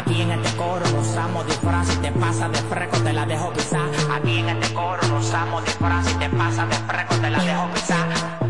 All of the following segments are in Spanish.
Aquí en este coro usamos disfraz y te pasa de fresco te la dejo pisar. Aquí en este coro usamos disfraz y te pasa de fresco te la dejo pisar.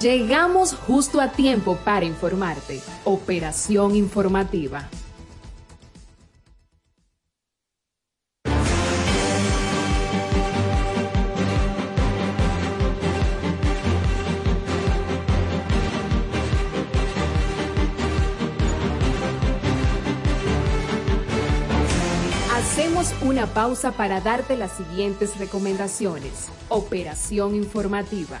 Llegamos justo a tiempo para informarte. Operación informativa. Hacemos una pausa para darte las siguientes recomendaciones. Operación informativa.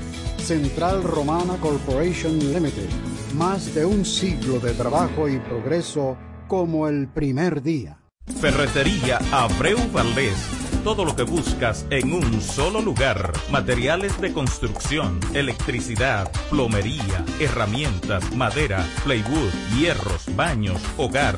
Central Romana Corporation Limited. Más de un siglo de trabajo y progreso como el primer día. Ferretería Abreu Valdés. Todo lo que buscas en un solo lugar. Materiales de construcción, electricidad, plomería, herramientas, madera, plywood, hierros, baños, hogar.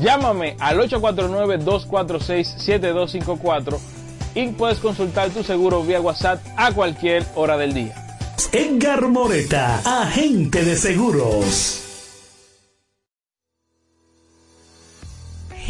Llámame al 849-246-7254 y puedes consultar tu seguro vía WhatsApp a cualquier hora del día. Edgar Moreta, agente de seguros.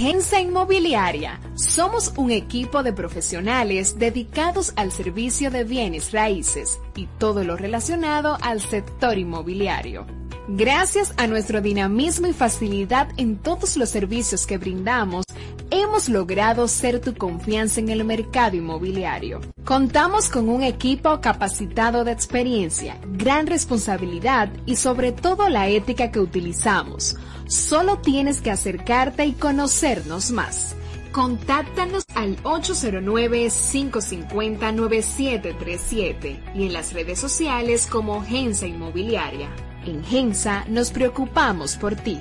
Gensa Inmobiliaria. Somos un equipo de profesionales dedicados al servicio de bienes raíces y todo lo relacionado al sector inmobiliario. Gracias a nuestro dinamismo y facilidad en todos los servicios que brindamos, hemos logrado ser tu confianza en el mercado inmobiliario. Contamos con un equipo capacitado de experiencia, gran responsabilidad y sobre todo la ética que utilizamos. Solo tienes que acercarte y conocernos más. Contáctanos al 809-550-9737 y en las redes sociales como Gensa Inmobiliaria. En nos preocupamos por ti.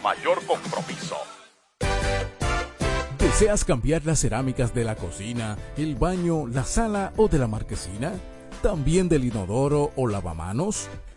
mayor compromiso. ¿Deseas cambiar las cerámicas de la cocina, el baño, la sala o de la marquesina? ¿También del inodoro o lavamanos?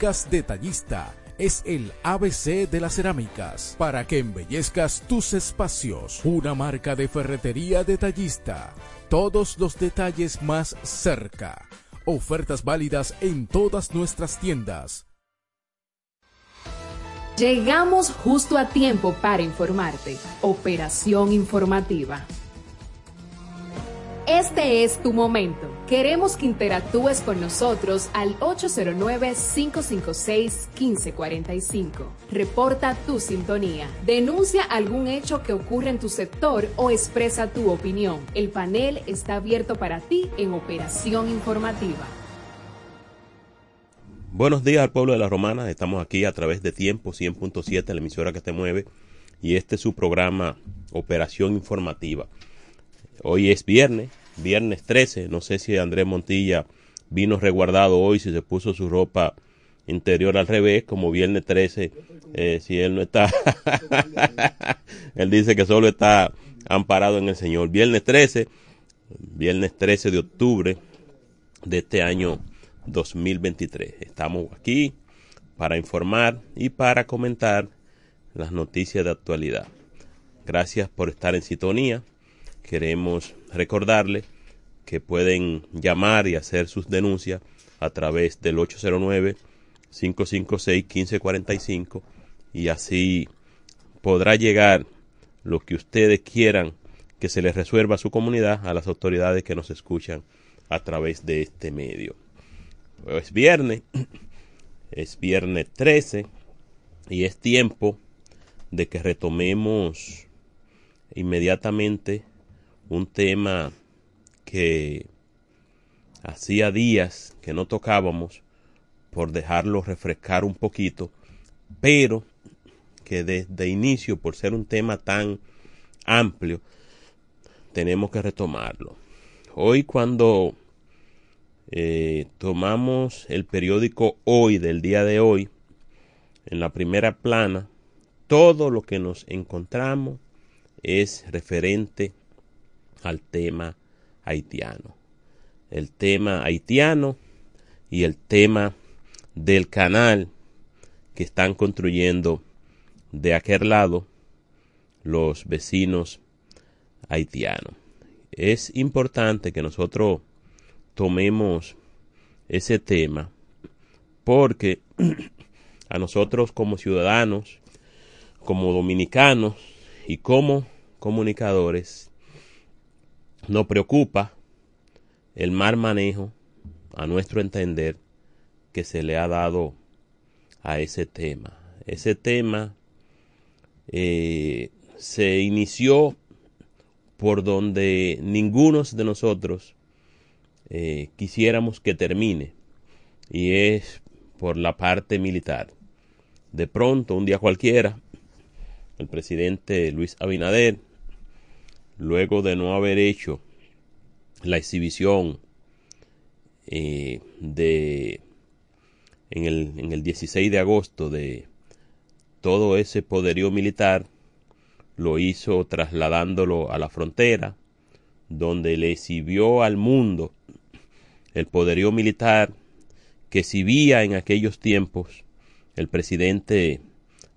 Detallista es el ABC de las cerámicas para que embellezcas tus espacios. Una marca de ferretería detallista. Todos los detalles más cerca. Ofertas válidas en todas nuestras tiendas. Llegamos justo a tiempo para informarte. Operación informativa. Este es tu momento. Queremos que interactúes con nosotros al 809-556-1545. Reporta tu sintonía. Denuncia algún hecho que ocurre en tu sector o expresa tu opinión. El panel está abierto para ti en Operación Informativa. Buenos días al pueblo de la Romana. Estamos aquí a través de Tiempo 100.7, la emisora que te mueve. Y este es su programa Operación Informativa. Hoy es viernes, viernes 13. No sé si Andrés Montilla vino resguardado hoy, si se puso su ropa interior al revés, como viernes 13, eh, si él no está. él dice que solo está amparado en el Señor. Viernes 13, viernes 13 de octubre de este año 2023. Estamos aquí para informar y para comentar las noticias de actualidad. Gracias por estar en sintonía queremos recordarle que pueden llamar y hacer sus denuncias a través del 809-556-1545 y así podrá llegar lo que ustedes quieran que se les resuelva a su comunidad a las autoridades que nos escuchan a través de este medio. Es viernes, es viernes 13 y es tiempo de que retomemos inmediatamente un tema que hacía días que no tocábamos por dejarlo refrescar un poquito, pero que desde inicio, por ser un tema tan amplio, tenemos que retomarlo. Hoy cuando eh, tomamos el periódico Hoy del día de hoy, en la primera plana, todo lo que nos encontramos es referente al tema haitiano. El tema haitiano y el tema del canal que están construyendo de aquel lado los vecinos haitianos. Es importante que nosotros tomemos ese tema porque a nosotros como ciudadanos, como dominicanos y como comunicadores nos preocupa el mal manejo, a nuestro entender, que se le ha dado a ese tema. Ese tema eh, se inició por donde ninguno de nosotros eh, quisiéramos que termine, y es por la parte militar. De pronto, un día cualquiera, el presidente Luis Abinader luego de no haber hecho la exhibición eh, de en el, en el 16 de agosto de todo ese poderío militar lo hizo trasladándolo a la frontera, donde le exhibió al mundo el poderío militar que exhibía en aquellos tiempos el presidente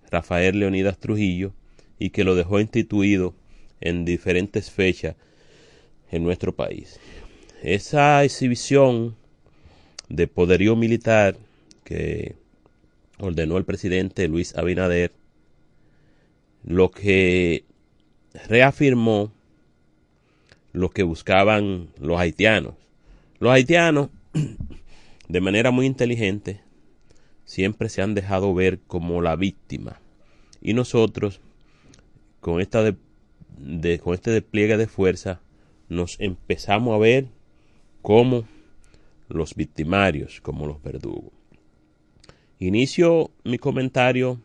Rafael Leonidas Trujillo y que lo dejó instituido en diferentes fechas en nuestro país. Esa exhibición de poderío militar que ordenó el presidente Luis Abinader, lo que reafirmó lo que buscaban los haitianos. Los haitianos, de manera muy inteligente, siempre se han dejado ver como la víctima. Y nosotros, con, esta con este despliegue de fuerza, nos empezamos a ver como los victimarios, como los verdugos. Inicio mi comentario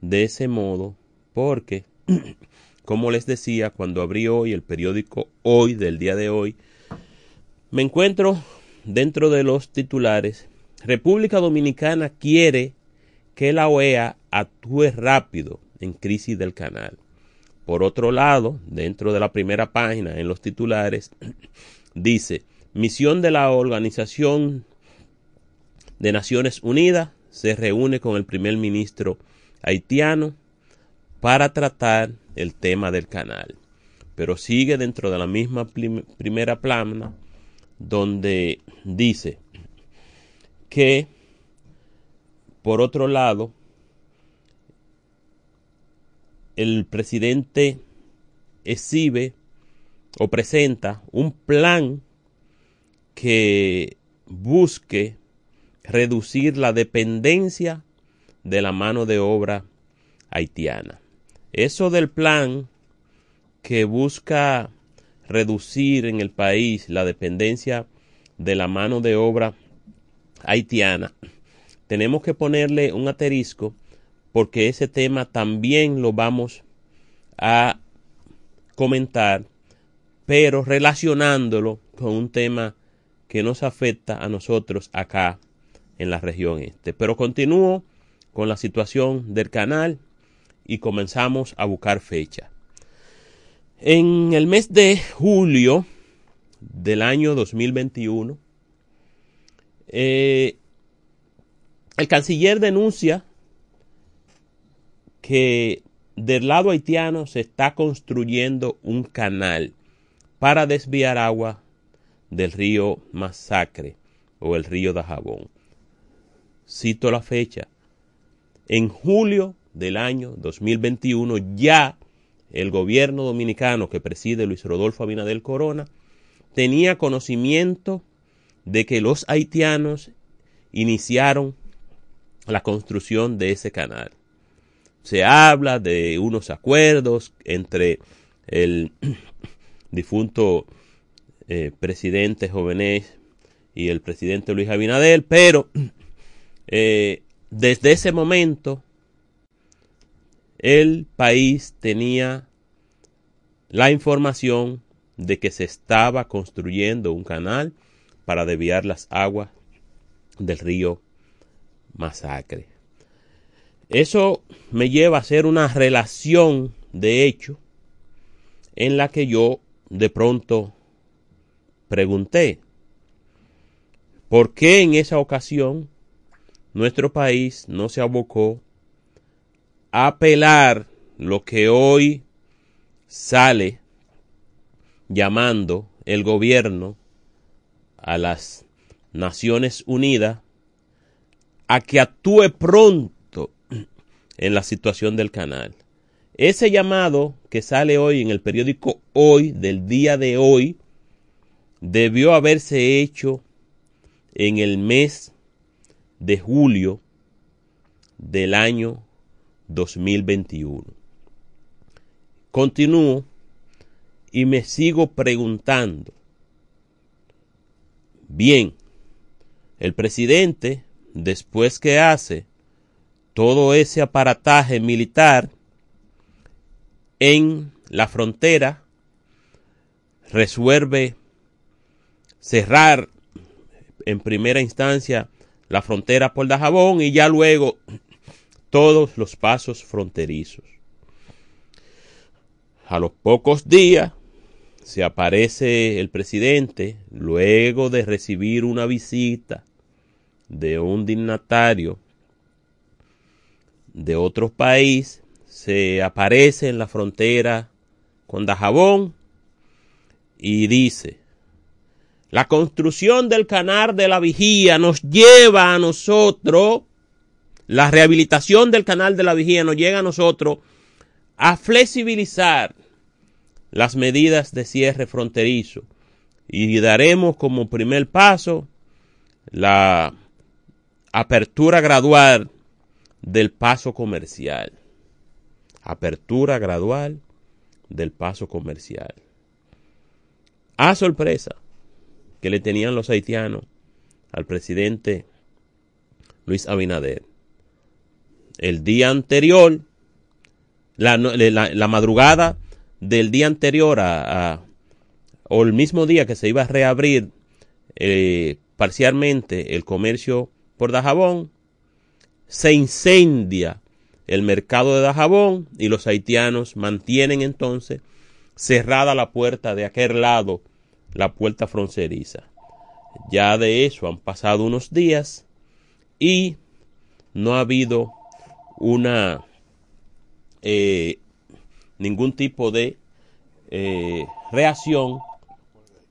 de ese modo porque, como les decía, cuando abrí hoy el periódico Hoy del día de hoy, me encuentro dentro de los titulares, República Dominicana quiere que la OEA actúe rápido en crisis del canal. Por otro lado, dentro de la primera página, en los titulares, dice, misión de la Organización de Naciones Unidas se reúne con el primer ministro haitiano para tratar el tema del canal. Pero sigue dentro de la misma primera plana donde dice que, por otro lado, el presidente exhibe o presenta un plan que busque reducir la dependencia de la mano de obra haitiana. Eso del plan que busca reducir en el país la dependencia de la mano de obra haitiana, tenemos que ponerle un aterisco porque ese tema también lo vamos a comentar, pero relacionándolo con un tema que nos afecta a nosotros acá en la región este. Pero continúo con la situación del canal y comenzamos a buscar fecha. En el mes de julio del año 2021, eh, el canciller denuncia que del lado haitiano se está construyendo un canal para desviar agua del río Masacre o el río Dajabón. Cito la fecha. En julio del año 2021 ya el gobierno dominicano que preside Luis Rodolfo Abinadel Corona tenía conocimiento de que los haitianos iniciaron la construcción de ese canal. Se habla de unos acuerdos entre el difunto eh, presidente Jovenés y el presidente Luis Abinadel, pero eh, desde ese momento el país tenía la información de que se estaba construyendo un canal para desviar las aguas del río Masacre. Eso me lleva a hacer una relación de hecho en la que yo de pronto pregunté, ¿por qué en esa ocasión nuestro país no se abocó a apelar lo que hoy sale llamando el gobierno a las Naciones Unidas a que actúe pronto en la situación del canal. Ese llamado que sale hoy en el periódico Hoy, del día de hoy, debió haberse hecho en el mes de julio del año 2021. Continúo y me sigo preguntando, bien, el presidente, después que hace todo ese aparataje militar, en la frontera resuelve cerrar en primera instancia la frontera por Dajabón y ya luego todos los pasos fronterizos. A los pocos días se aparece el presidente luego de recibir una visita de un dignatario de otro país, se aparece en la frontera con Dajabón y dice, la construcción del canal de la vigía nos lleva a nosotros, la rehabilitación del canal de la vigía nos llega a nosotros a flexibilizar las medidas de cierre fronterizo y daremos como primer paso la apertura gradual del paso comercial. Apertura gradual del paso comercial. A sorpresa que le tenían los haitianos al presidente Luis Abinader. El día anterior, la, la, la madrugada del día anterior a, o el mismo día que se iba a reabrir eh, parcialmente el comercio por Dajabón, se incendia el mercado de Dajabón y los haitianos mantienen entonces cerrada la puerta de aquel lado, la puerta fronteriza. Ya de eso han pasado unos días y no ha habido una eh, ningún tipo de eh, reacción.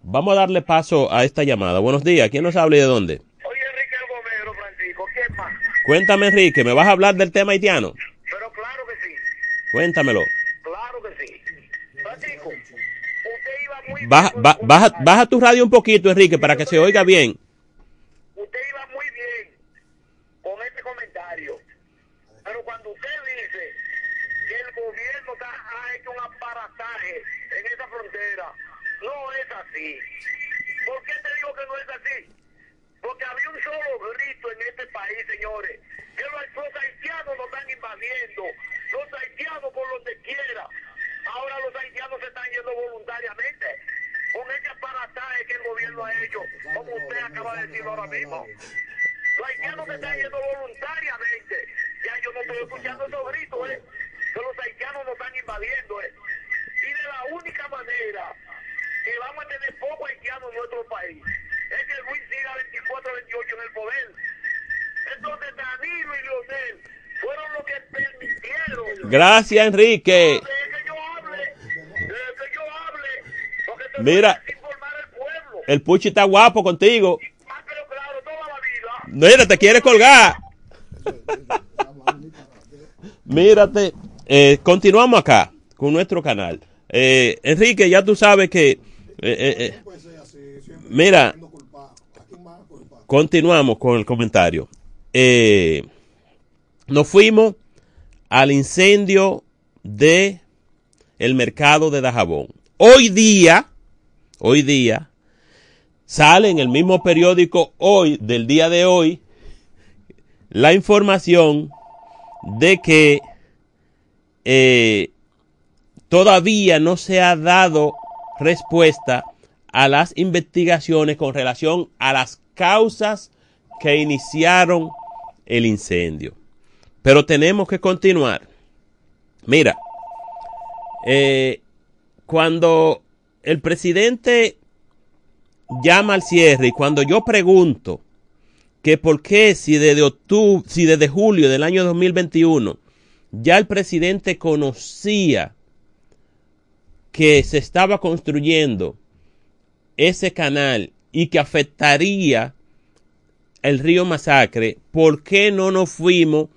Vamos a darle paso a esta llamada. Buenos días. ¿Quién nos habla y de dónde? Oye, Enrique el Gomero, Francisco, ¿qué más? Cuéntame, Enrique, ¿me vas a hablar del tema haitiano? Pero claro que sí, Cuéntamelo. claro que sí. Francisco, usted iba muy Baja, bien. ba- baja, baja tu radio un poquito, Enrique, para que se oiga bien. Usted iba muy bien con este comentario. Pero cuando usted dice que el gobierno está- ha hecho un aparataje en esa frontera, no es así. ¿Por qué te digo que no es así? Porque había un solo grito en este país, señores, que los, haitianos nos están invadiendo, los haitianos por donde quiera. Ahora los haitianos se están yendo voluntariamente con ese aparataje que el gobierno ha hecho, como usted acaba de decir ahora mismo. Los haitianos se están yendo voluntariamente. Ya yo no estoy escuchando esos gritos, ¿eh? Que los haitianos nos están invadiendo, ¿eh? Y de la única manera que vamos a tener poco haitiano en nuestro país es que Luis siga 24-28 en el poder. Entonces Danilo y Leonel fueron los que permitieron Gracias, Enrique. Mira, el Puchi está guapo contigo. Mira, te quiere colgar. Mírate, eh, continuamos acá con nuestro canal. Eh, Enrique, ya tú sabes que... eh, eh, mira, continuamos con el comentario. Nos fuimos al incendio de el mercado de Dajabón. Hoy día, hoy día, sale en el mismo periódico hoy, del día de hoy, la información de que eh, todavía no se ha dado respuesta a las investigaciones con relación a las causas que iniciaron el incendio. Pero tenemos que continuar. Mira, eh, cuando el presidente llama al cierre y cuando yo pregunto que por qué si desde octubre, si desde julio del año 2021 ya el presidente conocía que se estaba construyendo ese canal y que afectaría el río Masacre, ¿por qué no nos fuimos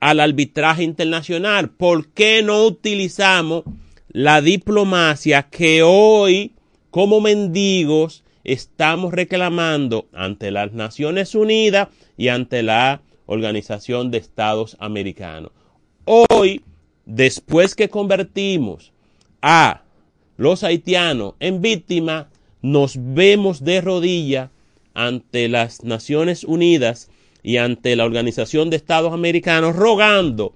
al arbitraje internacional? ¿Por qué no utilizamos la diplomacia que hoy, como mendigos, estamos reclamando ante las Naciones Unidas y ante la Organización de Estados Americanos? Hoy, después que convertimos a los haitianos en víctimas, nos vemos de rodillas ante las Naciones Unidas y ante la Organización de Estados Americanos rogando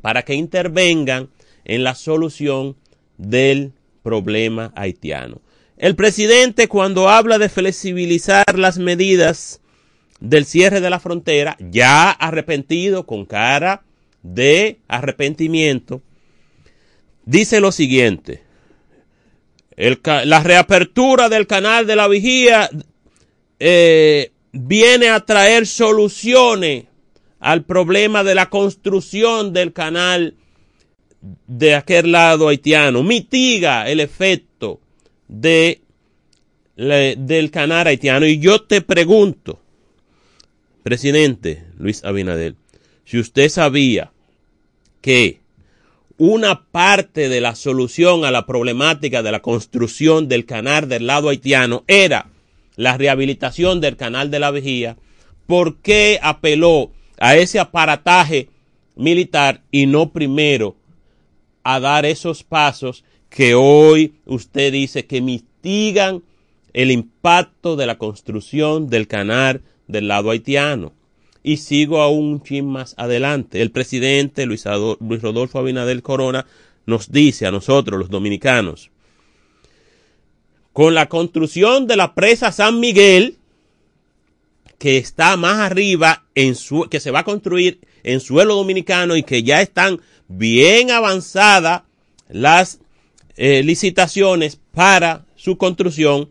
para que intervengan en la solución del problema haitiano. El presidente cuando habla de flexibilizar las medidas del cierre de la frontera, ya arrepentido, con cara de arrepentimiento, dice lo siguiente. El la reapertura del canal de la vigía eh, viene a traer soluciones al problema de la construcción del canal de aquel lado haitiano, mitiga el efecto de, del canal haitiano. Y yo te pregunto, presidente Luis Abinader, si usted sabía que una parte de la solución a la problemática de la construcción del canal del lado haitiano era la rehabilitación del canal de la vigía, ¿por qué apeló a ese aparataje militar y no primero a dar esos pasos que hoy usted dice que mitigan el impacto de la construcción del canal del lado haitiano? Y sigo aún un chin más adelante. El presidente Luis, Luis Rodolfo Abinader Corona nos dice a nosotros, los dominicanos, con la construcción de la presa San Miguel, que está más arriba, en su, que se va a construir en suelo dominicano y que ya están bien avanzadas las eh, licitaciones para su construcción,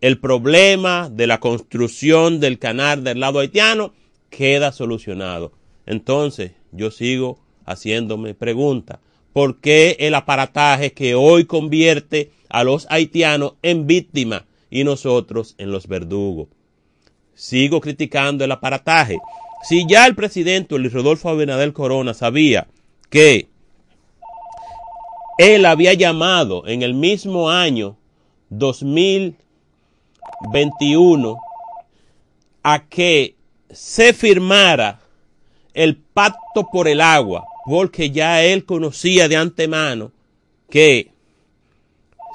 el problema de la construcción del canal del lado haitiano queda solucionado. Entonces, yo sigo haciéndome pregunta. ¿Por qué el aparataje que hoy convierte a los haitianos en víctimas y nosotros en los verdugos? Sigo criticando el aparataje. Si ya el presidente Luis Rodolfo Abinader Corona sabía que él había llamado en el mismo año 2021 a que se firmara el pacto por el agua, porque ya él conocía de antemano que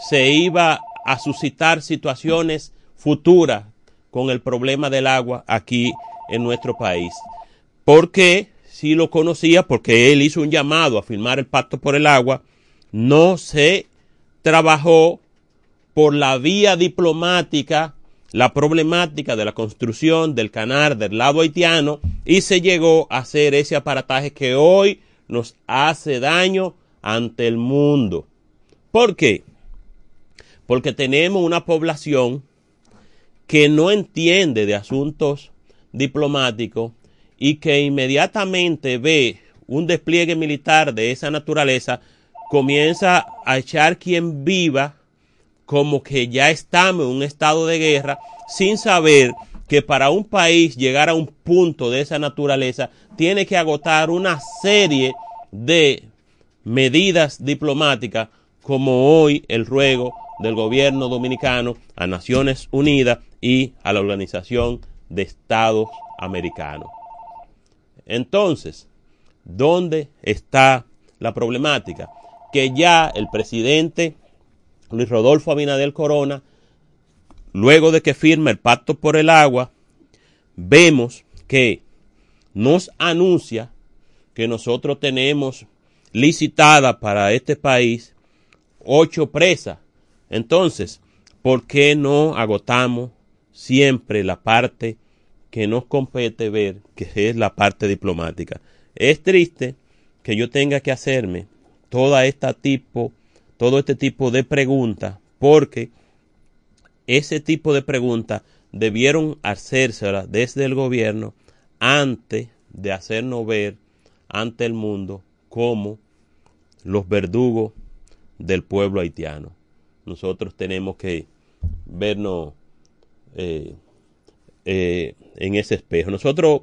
se iba a suscitar situaciones futuras con el problema del agua aquí en nuestro país. Porque si lo conocía, porque él hizo un llamado a firmar el pacto por el agua, no se trabajó por la vía diplomática la problemática de la construcción del canal del lado haitiano y se llegó a hacer ese aparataje que hoy nos hace daño ante el mundo. ¿Por qué? Porque tenemos una población que no entiende de asuntos diplomáticos y que inmediatamente ve un despliegue militar de esa naturaleza, comienza a echar quien viva como que ya estamos en un estado de guerra sin saber que para un país llegar a un punto de esa naturaleza tiene que agotar una serie de medidas diplomáticas como hoy el ruego del gobierno dominicano a Naciones Unidas y a la Organización de Estados Americanos. Entonces, ¿dónde está la problemática? Que ya el presidente Luis Rodolfo Abinadel Corona, luego de que firma el pacto por el agua, vemos que nos anuncia que nosotros tenemos licitada para este país ocho presas. Entonces, ¿por qué no agotamos siempre la parte que nos compete ver, que es la parte diplomática? Es triste que yo tenga que hacerme toda esta tipo todo este tipo de preguntas porque ese tipo de preguntas debieron hacérselas desde el gobierno antes de hacernos ver ante el mundo como los verdugos del pueblo haitiano. Nosotros tenemos que vernos eh, eh, en ese espejo. Nosotros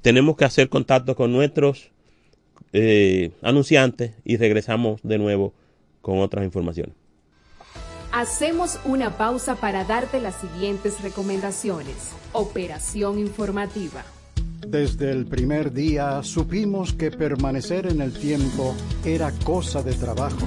tenemos que hacer contacto con nuestros eh, anunciantes y regresamos de nuevo con otras informaciones. Hacemos una pausa para darte las siguientes recomendaciones. Operación informativa. Desde el primer día supimos que permanecer en el tiempo era cosa de trabajo.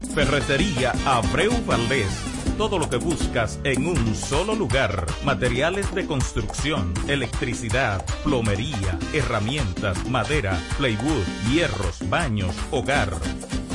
Ferretería Abreu Valdés. Todo lo que buscas en un solo lugar. Materiales de construcción, electricidad, plomería, herramientas, madera, plywood, hierros, baños, hogar.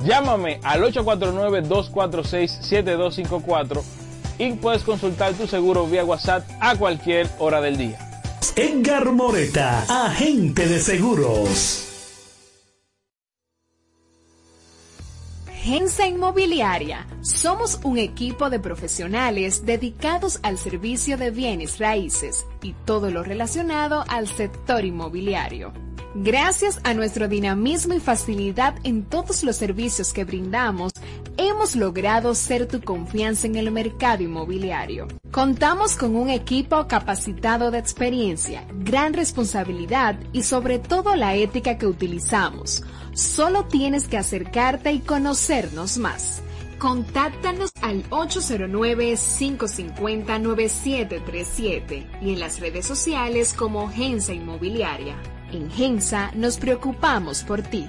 Llámame al 849-246-7254 y puedes consultar tu seguro vía WhatsApp a cualquier hora del día. Edgar Moreta, agente de seguros. Gensa Inmobiliaria. Somos un equipo de profesionales dedicados al servicio de bienes raíces y todo lo relacionado al sector inmobiliario. Gracias a nuestro dinamismo y facilidad en todos los servicios que brindamos, hemos logrado ser tu confianza en el mercado inmobiliario. Contamos con un equipo capacitado de experiencia, gran responsabilidad y sobre todo la ética que utilizamos. Solo tienes que acercarte y conocernos más. Contáctanos al 809-550-9737 y en las redes sociales como Gensa Inmobiliaria. En Gensa nos preocupamos por ti.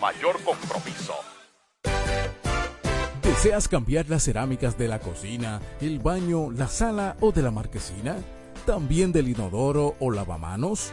mayor compromiso. ¿Deseas cambiar las cerámicas de la cocina, el baño, la sala o de la marquesina? ¿También del inodoro o lavamanos?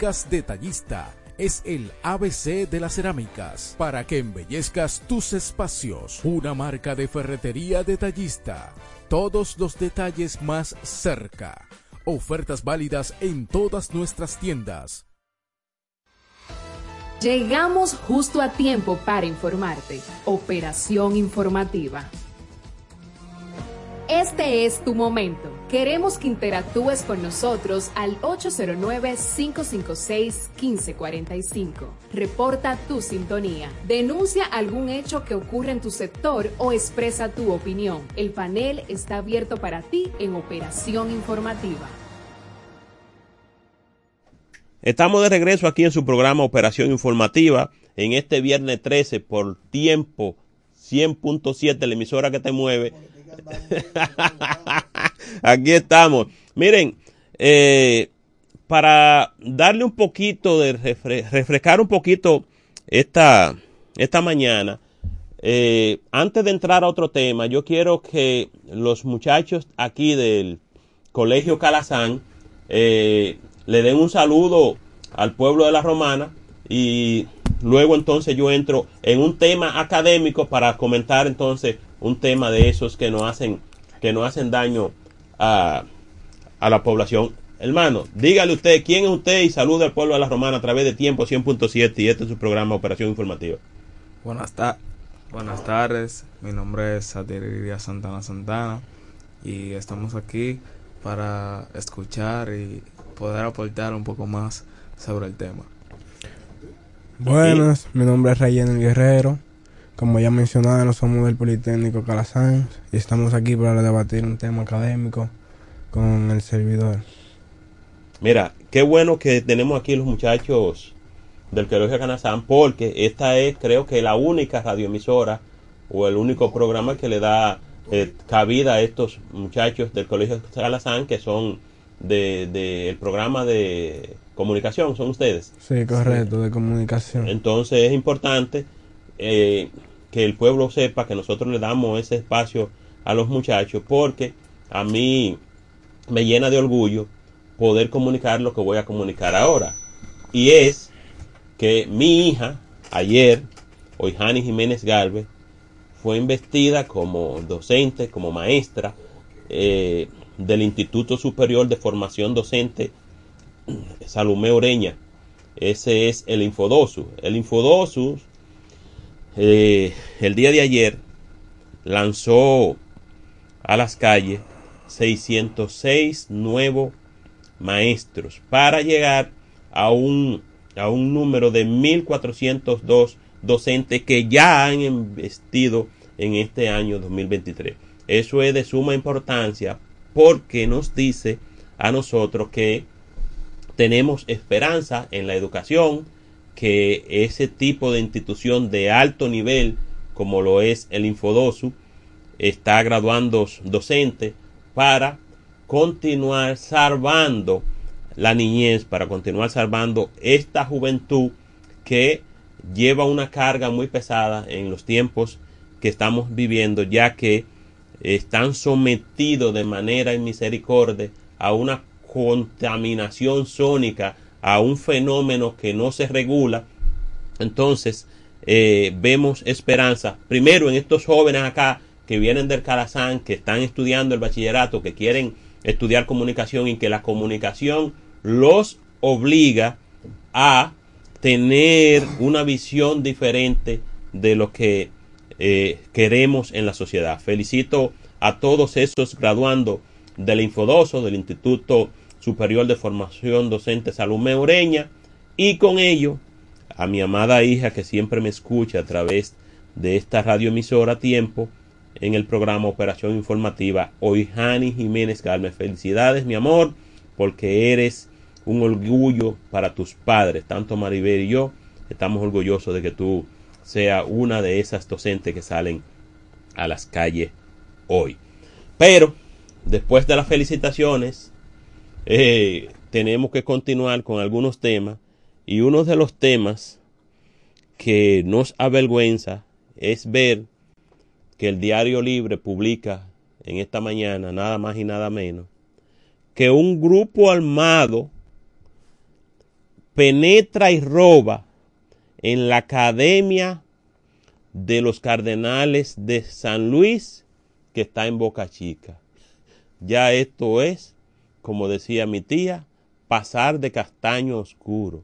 Detallista es el ABC de las cerámicas para que embellezcas tus espacios. Una marca de ferretería detallista. Todos los detalles más cerca. Ofertas válidas en todas nuestras tiendas. Llegamos justo a tiempo para informarte. Operación informativa. Este es tu momento. Queremos que interactúes con nosotros al 809-556-1545. Reporta tu sintonía. Denuncia algún hecho que ocurre en tu sector o expresa tu opinión. El panel está abierto para ti en Operación Informativa. Estamos de regreso aquí en su programa Operación Informativa en este viernes 13 por tiempo 100.7, la emisora que te mueve. Aquí estamos. Miren, eh, para darle un poquito de refrescar un poquito esta, esta mañana, eh, antes de entrar a otro tema, yo quiero que los muchachos aquí del Colegio Calazán eh, le den un saludo al pueblo de la Romana y luego entonces yo entro en un tema académico para comentar entonces un tema de esos que no hacen que no hacen daño a, a la población. Hermano, dígale usted quién es usted y saluda al pueblo de la Romana a través de Tiempo 100.7 y este es su programa Operación Informativa. Buenas, ta Buenas tardes, mi nombre es Satiriria Santana Santana y estamos aquí para escuchar y poder aportar un poco más sobre el tema. Buenas, mi nombre es Rayén el Guerrero. Como ya mencionaron, somos del Politécnico Calasanz y estamos aquí para debatir un tema académico con el servidor. Mira, qué bueno que tenemos aquí los muchachos del Colegio Canazán porque esta es creo que la única radioemisora o el único programa que le da eh, cabida a estos muchachos del Colegio Canazán que son del de, el programa de comunicación, son ustedes. Sí, correcto, de comunicación. Entonces es importante eh, que el pueblo sepa que nosotros le damos ese espacio a los muchachos porque a mí me llena de orgullo poder comunicar lo que voy a comunicar ahora. Y es que mi hija, ayer, Oihani Jiménez Galvez, fue investida como docente, como maestra eh, del Instituto Superior de Formación Docente Salomé Oreña. Ese es el Infodosus. El Infodosus, eh, el día de ayer, lanzó a las calles 606 nuevos maestros para llegar a un, a un número de 1402 docentes que ya han investido en este año 2023. Eso es de suma importancia porque nos dice a nosotros que tenemos esperanza en la educación, que ese tipo de institución de alto nivel, como lo es el Infodosu, está graduando docentes para continuar salvando la niñez, para continuar salvando esta juventud que lleva una carga muy pesada en los tiempos que estamos viviendo, ya que están sometidos de manera en misericordia a una contaminación sónica, a un fenómeno que no se regula. Entonces, eh, vemos esperanza, primero en estos jóvenes acá que vienen del Calazán, que están estudiando el bachillerato, que quieren estudiar comunicación y que la comunicación los obliga a tener una visión diferente de lo que eh, queremos en la sociedad. Felicito a todos esos graduando del Infodoso, del Instituto Superior de Formación Docente Salomé Ureña, y con ello a mi amada hija que siempre me escucha a través de esta radioemisora Tiempo en el programa Operación Informativa. Hoy Jani Jiménez Galme, felicidades mi amor, porque eres un orgullo para tus padres, tanto Maribel y yo estamos orgullosos de que tú seas una de esas docentes que salen a las calles hoy. Pero después de las felicitaciones, eh, tenemos que continuar con algunos temas y uno de los temas que nos avergüenza es ver que el Diario Libre publica en esta mañana nada más y nada menos que un grupo armado penetra y roba en la Academia de los Cardenales de San Luis que está en Boca Chica. Ya esto es, como decía mi tía, pasar de castaño oscuro.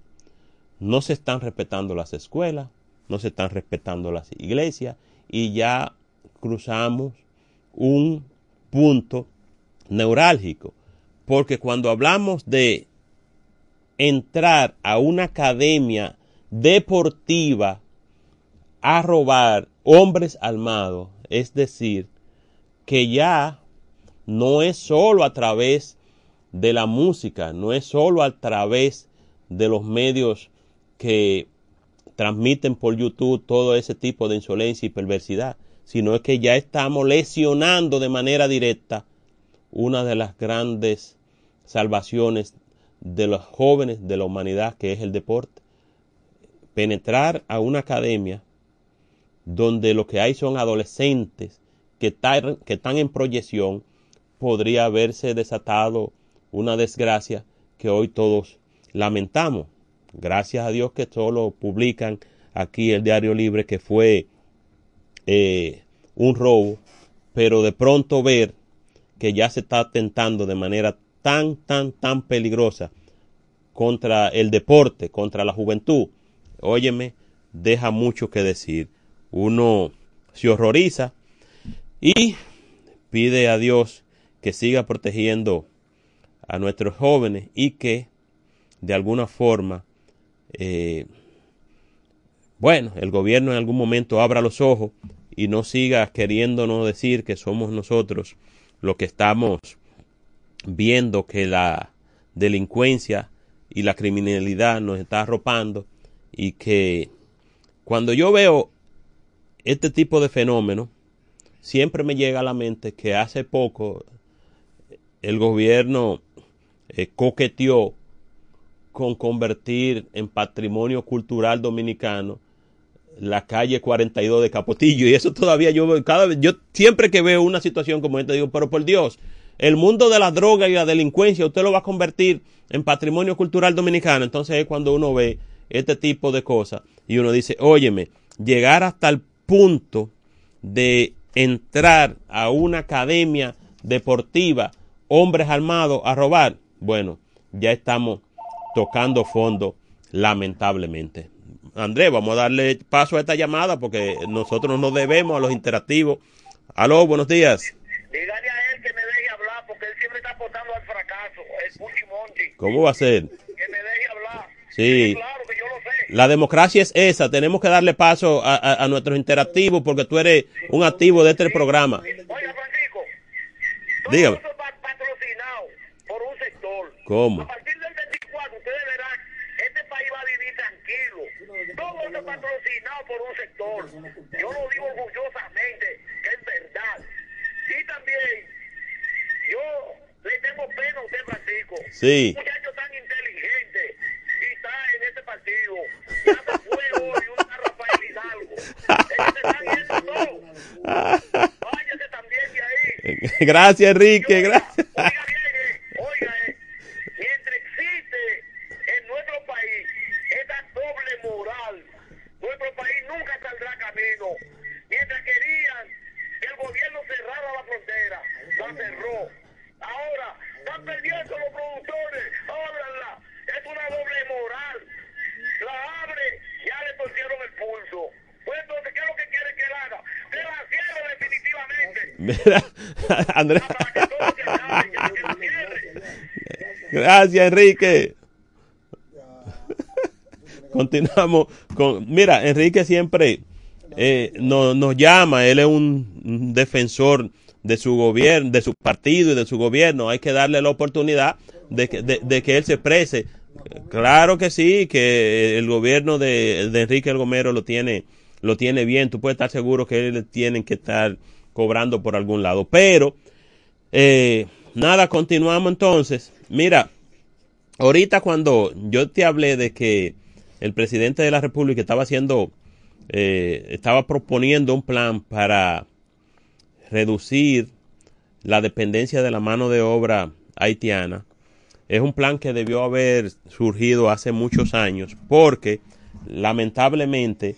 No se están respetando las escuelas, no se están respetando las iglesias y ya cruzamos un punto neurálgico. Porque cuando hablamos de entrar a una academia deportiva a robar hombres armados, es decir, que ya no es solo a través de la música, no es solo a través de los medios que transmiten por YouTube todo ese tipo de insolencia y perversidad, sino es que ya estamos lesionando de manera directa una de las grandes salvaciones de los jóvenes de la humanidad, que es el deporte. Penetrar a una academia donde lo que hay son adolescentes que, que están en proyección, podría haberse desatado una desgracia que hoy todos lamentamos. Gracias a Dios que solo publican aquí el Diario Libre que fue eh, un robo, pero de pronto ver que ya se está atentando de manera tan, tan, tan peligrosa contra el deporte, contra la juventud, óyeme, deja mucho que decir. Uno se horroriza y pide a Dios que siga protegiendo a nuestros jóvenes y que de alguna forma, eh, bueno, el gobierno en algún momento abra los ojos y no siga queriéndonos decir que somos nosotros los que estamos viendo que la delincuencia y la criminalidad nos está arropando y que cuando yo veo este tipo de fenómenos, siempre me llega a la mente que hace poco el gobierno eh, coqueteó con convertir en patrimonio cultural dominicano la calle 42 de Capotillo. Y eso todavía yo cada vez yo siempre que veo una situación como esta digo, pero por Dios, el mundo de la droga y la delincuencia usted lo va a convertir en patrimonio cultural dominicano, entonces es cuando uno ve este tipo de cosas y uno dice, "Óyeme, llegar hasta el punto de entrar a una academia deportiva, hombres armados a robar, bueno, ya estamos tocando fondo, lamentablemente. Andrés, vamos a darle paso a esta llamada porque nosotros nos debemos a los interactivos. Aló, buenos días. Dígale a él que me deje hablar porque él siempre está apostando al fracaso. Puchimonti. ¿Cómo va a ser? Que me deje hablar. Sí. Claro que yo lo sé. La democracia es esa. Tenemos que darle paso a, a- a nuestros interactivos porque tú eres un activo de este programa. Oiga, Francisco, Dígame. eso va patrocinado por un sector. ¿Cómo? A partir del 24, ustedes verán, este país va a vivir tranquilo. Todo eso es patrocinado por un sector. Yo lo digo orgullosamente, que es verdad. Y también, yo le tengo pena a usted, Francisco. Sí. Un muchacho tan inteligente y está en este partido. Ya se fue hoy un Rafael Hidalgo. Ellos se están yendo todos. Váyase también de ahí. Gracias, Enrique. Gracias. Oiga, eh, mientras existe en nuestro país esta moral, nuestro país nunca saldrá camino. Mientras querían que el gobierno cerrara la frontera, la cerró. Ahora están perdiendo los productores, ábranla. Es una doble moral. La abre, ya le torcieron el pulso. Pues entonces, ¿qué es lo que quiere que él haga? Que la cierre definitivamente. Mira, Andrés. Gracias, Enrique. Continuamos con. Mira, Enrique siempre eh, no- nos llama. Él es un, defensor de su gobierno, de su partido y de su gobierno. Hay que darle la oportunidad de que, de que él se exprese. Claro que sí, que el gobierno de, de Enrique El Gomero lo tiene, lo tiene bien. Tú puedes estar seguro que él tienen que estar cobrando por algún lado. Pero, eh, nada, continuamos entonces. Mira, ahorita cuando yo te hablé de que el presidente de la República estaba haciendo, eh, estaba proponiendo un plan para reducir la dependencia de la mano de obra haitiana, es un plan que debió haber surgido hace muchos años porque lamentablemente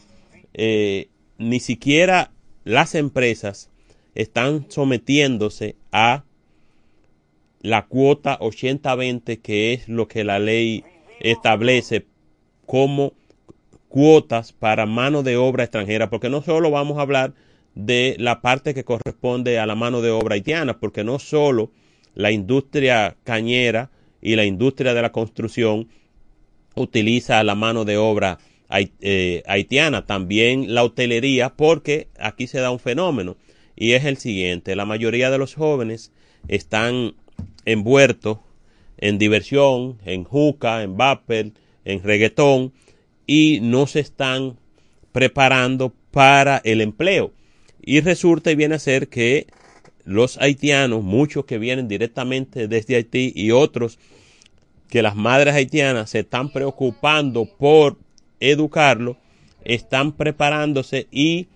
eh, ni siquiera las empresas están sometiéndose a la cuota 80-20 que es lo que la ley establece como cuotas para mano de obra extranjera, porque no solo vamos a hablar de la parte que corresponde a la mano de obra haitiana, porque no solo la industria cañera y la industria de la construcción utiliza la mano de obra eh, haitiana, también la hotelería, porque aquí se da un fenómeno y es el siguiente, la mayoría de los jóvenes están envueltos en diversión, en juca, en vapor, en reggaetón y no se están preparando para el empleo. Y resulta y viene a ser que los haitianos, muchos que vienen directamente desde Haití y otros que las madres haitianas se están preocupando por educarlo, están preparándose y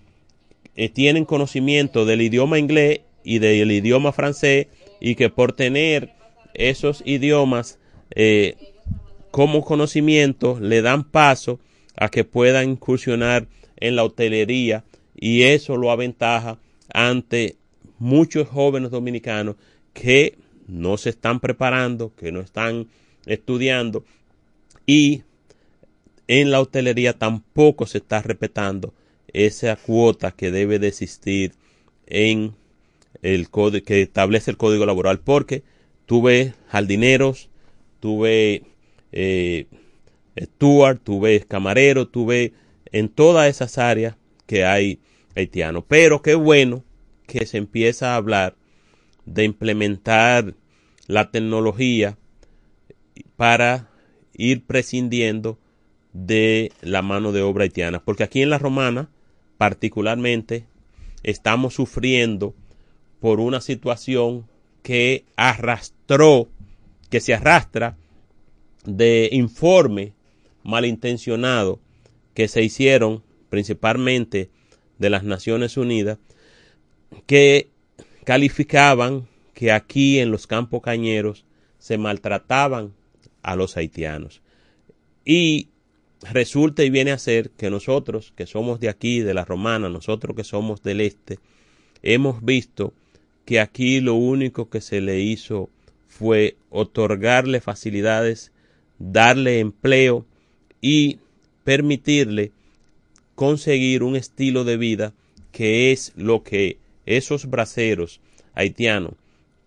eh, tienen conocimiento del idioma inglés y del idioma francés y que por tener esos idiomas eh, como conocimiento le dan paso a que puedan incursionar en la hotelería y eso lo aventaja ante muchos jóvenes dominicanos que no se están preparando, que no están estudiando y en la hotelería tampoco se está respetando esa cuota que debe de existir en el que establece el código laboral porque tuve jardineros, tuve eh, steward, tuve camarero, tuve en todas esas áreas que hay haitianos. Pero qué bueno que se empieza a hablar de implementar la tecnología para ir prescindiendo de la mano de obra haitiana. Porque aquí en la romana, particularmente, estamos sufriendo por una situación que arrastró, que se arrastra de informe malintencionado que se hicieron principalmente de las Naciones Unidas, que calificaban que aquí en los campos cañeros se maltrataban a los haitianos. Y resulta y viene a ser que nosotros, que somos de aquí, de la Romana, nosotros que somos del este, hemos visto que aquí lo único que se le hizo fue otorgarle facilidades, darle empleo y permitirle conseguir un estilo de vida que es lo que esos braceros haitianos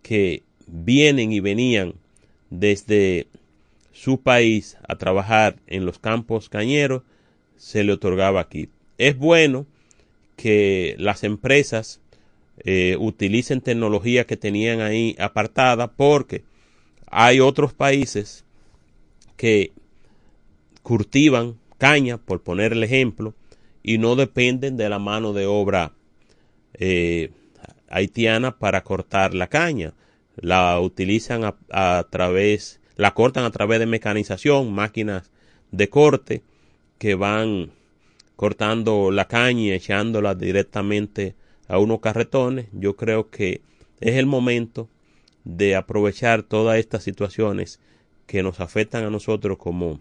que vienen y venían desde su país a trabajar en los campos cañeros se le otorgaba aquí. Es bueno que las empresas eh, utilicen tecnología que tenían ahí apartada porque hay otros países que cultivan caña, por poner el ejemplo, y no dependen de la mano de obra eh, haitiana para cortar la caña. La utilizan a, a, través, la cortan a través de mecanización, máquinas de corte que van cortando la caña echándola directamente a unos carretones. Yo creo que es el momento de aprovechar todas estas situaciones que nos afectan a nosotros como,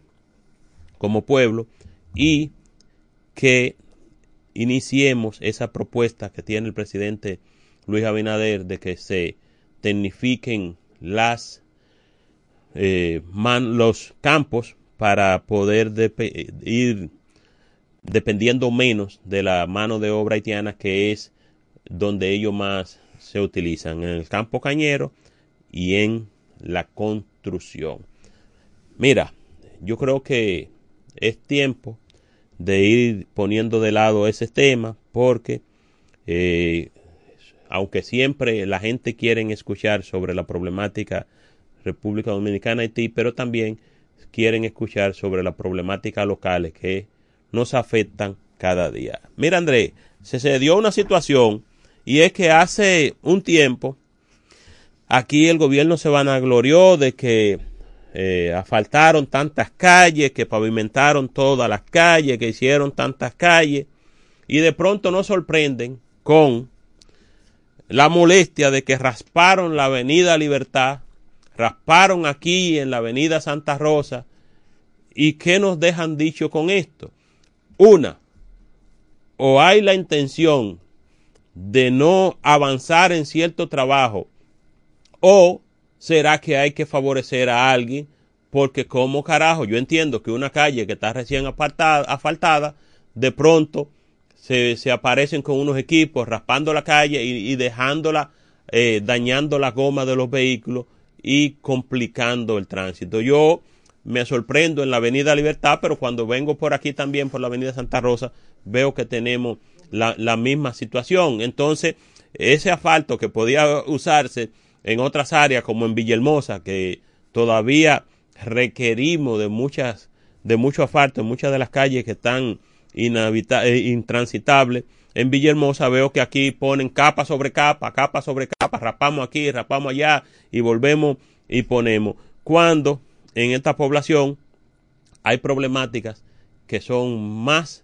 como pueblo y que iniciemos esa propuesta que tiene el presidente Luis Abinader de que se tecnifiquen las eh, man, los campos para poder de, ir dependiendo menos de la mano de obra haitiana que es donde ellos más se utilizan en el campo cañero y en la construcción. Mira, yo creo que es tiempo de ir poniendo de lado ese tema porque eh, aunque siempre la gente quiere escuchar sobre la problemática República Dominicana Haití, pero también quieren escuchar sobre las problemáticas locales que nos afectan cada día. Mira, André, se, se dio una situación y es que hace un tiempo aquí el gobierno se vanaglorió de que eh, asfaltaron tantas calles, que pavimentaron todas las calles, que hicieron tantas calles y de pronto nos sorprenden con la molestia de que rasparon la avenida Libertad, rasparon aquí en la avenida Santa Rosa. ¿Y qué nos dejan dicho con esto? Una, o hay la intención de no avanzar en cierto trabajo, o será que hay que favorecer a alguien, porque como carajo, yo entiendo que una calle que está recién apartada, asfaltada, de pronto se, se, aparecen con unos equipos raspando la calle y, y dejándola, eh, dañando la goma de los vehículos y complicando el tránsito. Yo me sorprendo en la Avenida Libertad, pero cuando vengo por aquí también, por la Avenida Santa Rosa, veo que tenemos la, la misma situación. Entonces, ese asfalto que podía usarse en otras áreas como en Villahermosa, que todavía requerimos de muchas, de mucho asfalto en muchas de las calles que están eh, intransitables. En Villahermosa veo que aquí ponen capa sobre capa, capa sobre capa, rapamos aquí, rapamos allá y volvemos y ponemos. Cuando en esta población hay problemáticas que son más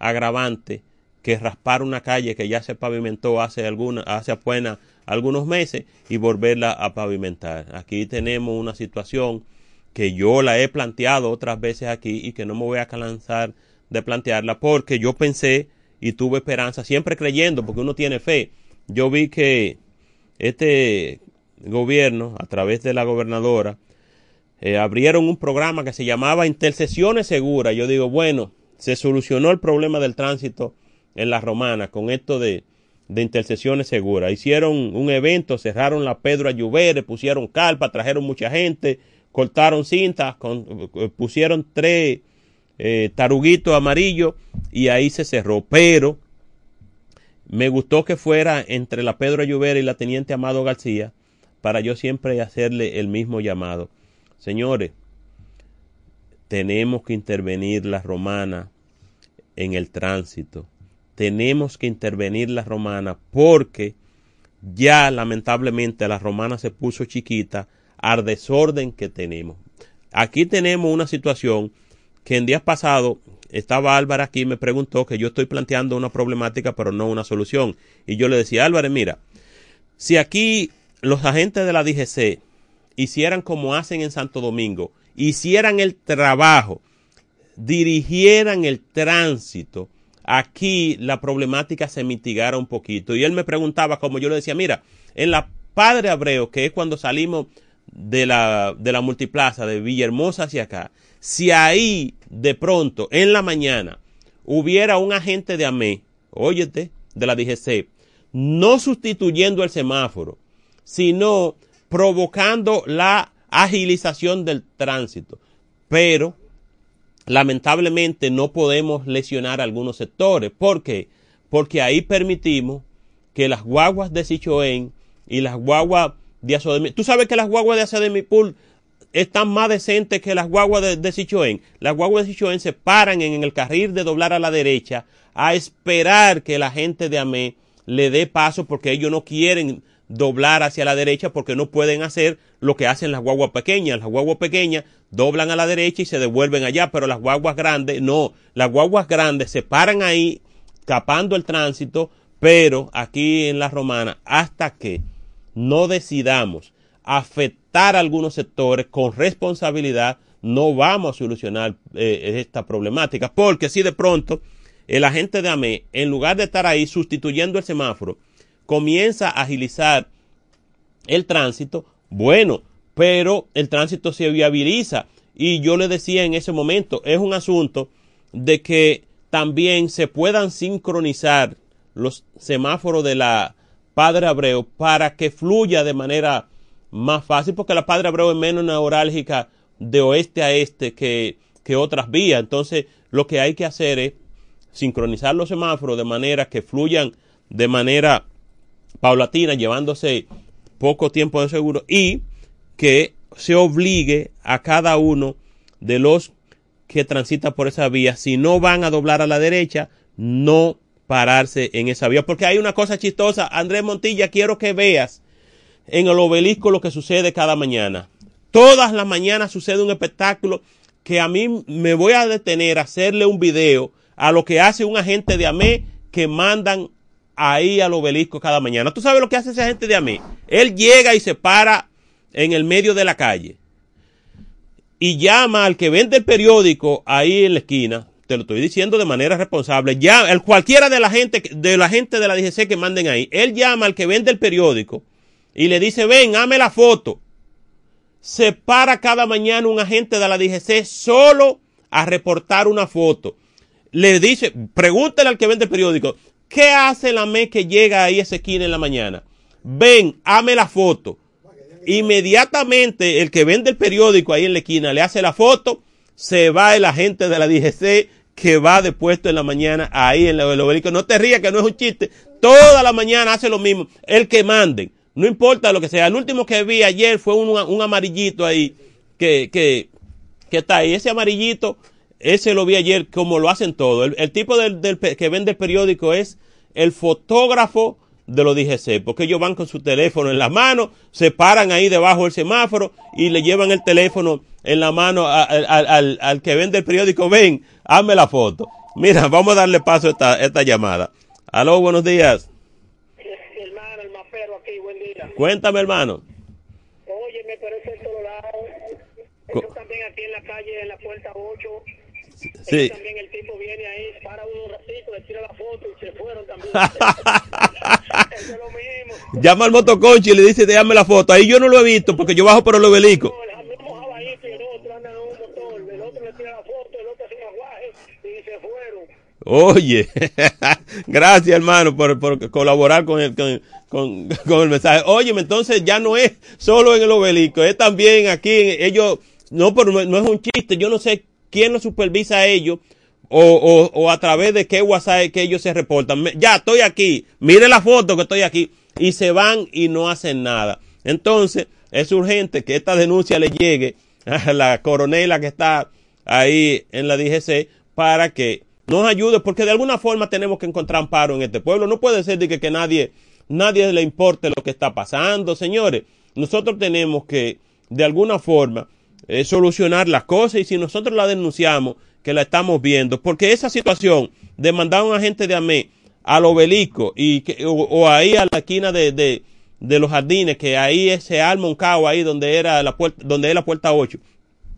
agravantes que raspar una calle que ya se pavimentó hace alguna, hace apenas algunos meses y volverla a pavimentar. Aquí tenemos una situación que yo la he planteado otras veces aquí y que no me voy a cansar de plantearla porque yo pensé y tuve esperanza, siempre creyendo, porque uno tiene fe. Yo vi que este gobierno, a través de la gobernadora, eh, abrieron un programa que se llamaba Intercesiones Seguras. Yo digo, bueno, se solucionó el problema del tránsito en la romana con esto de, de intercesiones seguras. Hicieron un evento, cerraron la Pedro Ayubere, pusieron carpa, trajeron mucha gente, cortaron cintas, eh, pusieron tres eh, taruguitos amarillos y ahí se cerró. Pero me gustó que fuera entre la Pedro Ayubera y la Teniente Amado García para yo siempre hacerle el mismo llamado. Señores, tenemos que intervenir la romana en el tránsito. Tenemos que intervenir la romana porque ya lamentablemente la romana se puso chiquita al desorden que tenemos. Aquí tenemos una situación que en días pasados estaba Álvaro aquí y me preguntó que yo estoy planteando una problemática pero no una solución. Y yo le decía, Álvaro, mira, si aquí los agentes de la DGC hicieran como hacen en Santo Domingo, hicieran el trabajo, dirigieran el tránsito, aquí la problemática se mitigara un poquito. Y él me preguntaba, como yo le decía, mira, en la Padre Abreu, que es cuando salimos de la, de la multiplaza de Villahermosa hacia acá, si ahí de pronto en la mañana hubiera un agente de AME, óyete, de la DGC, no sustituyendo el semáforo, sino provocando la agilización del tránsito. Pero lamentablemente no podemos lesionar algunos sectores. ¿Por qué? Porque ahí permitimos que las guaguas de Sichoén y las guaguas de Azodemi, tú sabes que las guaguas de Azodemipul están más decentes que las guaguas de, de Sichoén. Las guaguas de Sichoén se paran en, el carril de doblar a la derecha a esperar que la gente de AME le dé paso porque ellos no quieren doblar hacia la derecha porque no pueden hacer lo que hacen las guaguas pequeñas. Las guaguas pequeñas doblan a la derecha y se devuelven allá, pero las guaguas grandes no. Las guaguas grandes se paran ahí capando el tránsito, pero aquí en la romana, hasta que no decidamos afectar a algunos sectores con responsabilidad, no vamos a solucionar eh, esta problemática. Porque si de pronto el agente de AME, en lugar de estar ahí sustituyendo el semáforo, comienza a agilizar el tránsito, bueno, pero el tránsito se viabiliza. Y yo le decía en ese momento, es un asunto de que también se puedan sincronizar los semáforos de la Padre Abreu para que fluya de manera más fácil, porque la Padre Abreu es menos neurálgica de oeste a este que, que otras vías. Entonces, lo que hay que hacer es sincronizar los semáforos de manera que fluyan de manera paulatina, llevándose poco tiempo de seguro y que se obligue a cada uno de los que transita por esa vía, si no van a doblar a la derecha, no pararse en esa vía. Porque hay una cosa chistosa, Andrés Montilla, quiero que veas en el obelisco lo que sucede cada mañana. Todas las mañanas sucede un espectáculo que a mí me voy a detener a hacerle un video a lo que hace un agente de AME que mandan ahí al obelisco cada mañana. ¿Tú sabes lo que hace ese agente de AME? Él llega y se para en el medio de la calle y llama al que vende el periódico ahí en la esquina, te lo estoy diciendo de manera responsable, ya el cualquiera de la gente de la gente de la DGC que manden ahí, él llama al que vende el periódico y le dice, "Ven, hame la foto." Se para cada mañana un agente de la DGC solo a reportar una foto. Le dice, pregúntale al que vende el periódico, ¿qué hace la ME que llega ahí a esa esquina en la mañana? Ven, hame la foto. Inmediatamente el que vende el periódico ahí en la esquina le hace la foto, se va el agente de la DGC que va de puesto en la mañana ahí en el obelisco. No te rías que no es un chiste. Toda la mañana hace lo mismo. El que manden. No importa lo que sea. El último que vi ayer fue un, un amarillito ahí que, que, que está ahí. Ese amarillito, ese lo vi ayer como lo hacen todos. El, el tipo del, del, que vende el periódico es el fotógrafo de los DGC, porque ellos van con su teléfono en la mano, se paran ahí debajo del semáforo y le llevan el teléfono en la mano al, al, al que vende el periódico. Ven, hazme la foto. Mira, vamos a darle paso a esta, esta llamada. Aló, buenos días. Hermano, el mapero aquí, buen día. Cuéntame, hermano. Oye, me parece todos lados. Eso también aquí en la calle, en la puerta 8. Sí. También el tipo viene ahí, para un ratito, le tira la foto y se fueron también. Eso es lo mismo. Llama al motoconcho y le dice, déjame la foto. Ahí yo no lo he visto porque yo bajo por el obelisco. Oye, gracias hermano por, por colaborar con el, con, con, con el mensaje. Oye, entonces ya no es solo en el obelisco, es también aquí, ellos, no, pero no es un chiste, yo no sé quién lo supervisa a ellos o, o, o a través de qué WhatsApp que ellos se reportan. Ya estoy aquí, mire la foto que estoy aquí y se van y no hacen nada. Entonces, es urgente que esta denuncia le llegue a la coronela que está ahí en la DGC para que nos ayude, porque de alguna forma tenemos que encontrar amparo en este pueblo. No puede ser de que, que nadie, nadie le importe lo que está pasando, señores. Nosotros tenemos que, de alguna forma, eh, solucionar las cosas y si nosotros la denunciamos, que la estamos viendo, porque esa situación de mandar a un agente de AME al obelisco y que, o, ahí a la esquina de, de, de los jardines, que ahí se arma un caos ahí donde era la puerta, donde es la puerta 8.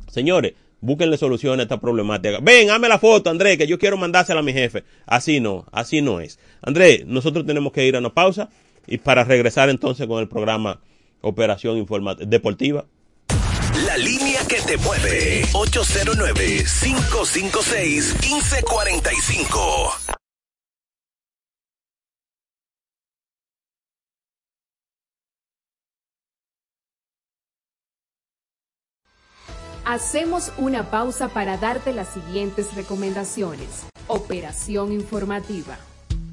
Señores, búsquenle solución a esta problemática. Ven, hazme la foto, Andrés, que yo quiero mandársela a mi jefe. Así no, así no es. Andrés, nosotros tenemos que ir a una pausa y para regresar entonces con el programa Operación Informa Deportiva. La línea que te mueve. 809-556-1545. Hacemos una pausa para darte las siguientes recomendaciones. Operación informativa.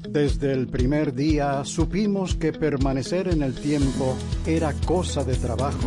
Desde el primer día supimos que permanecer en el tiempo era cosa de trabajo.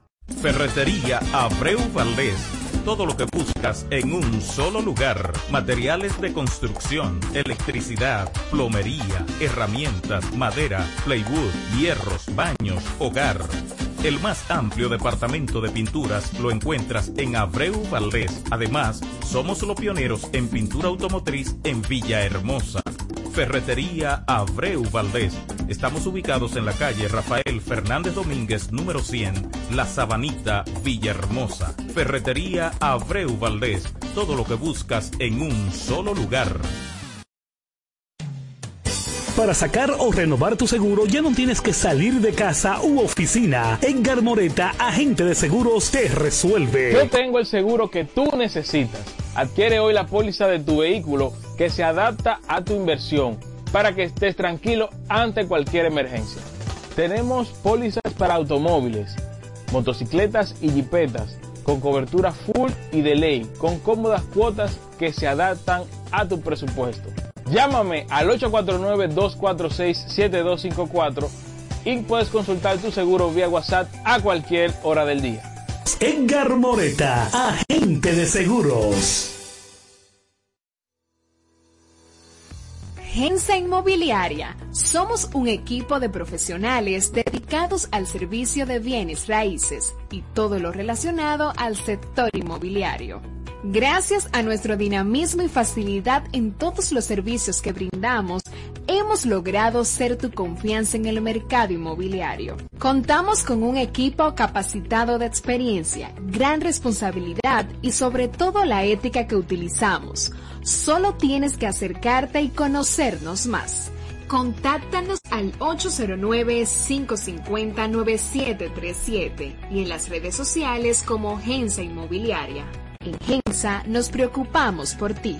Ferretería Abreu Valdés. Todo lo que buscas en un solo lugar. Materiales de construcción, electricidad, plomería, herramientas, madera, plywood, hierros, baños, hogar. El más amplio departamento de pinturas lo encuentras en Abreu Valdés. Además, somos los pioneros en pintura automotriz en Villahermosa. Ferretería Abreu Valdés. Estamos ubicados en la calle Rafael Fernández Domínguez, número 100, La Sabanita, Villahermosa. Ferretería Abreu Valdés. Todo lo que buscas en un solo lugar. Para sacar o renovar tu seguro ya no tienes que salir de casa u oficina. En Garmoreta, agente de seguros te resuelve. Yo tengo el seguro que tú necesitas. Adquiere hoy la póliza de tu vehículo que se adapta a tu inversión para que estés tranquilo ante cualquier emergencia. Tenemos pólizas para automóviles, motocicletas y jipetas con cobertura full y de ley, con cómodas cuotas que se adaptan a tu presupuesto. Llámame al 849-246-7254 y puedes consultar tu seguro vía WhatsApp a cualquier hora del día. Edgar Moreta, agente de seguros. Gensa Inmobiliaria. Somos un equipo de profesionales dedicados al servicio de bienes raíces y todo lo relacionado al sector inmobiliario. Gracias a nuestro dinamismo y facilidad en todos los servicios que brindamos, hemos logrado ser tu confianza en el mercado inmobiliario. Contamos con un equipo capacitado de experiencia, gran responsabilidad y sobre todo la ética que utilizamos. Solo tienes que acercarte y conocernos más. Contáctanos al 809-550-9737 y en las redes sociales como Gensa Inmobiliaria. En Gensa nos preocupamos por ti.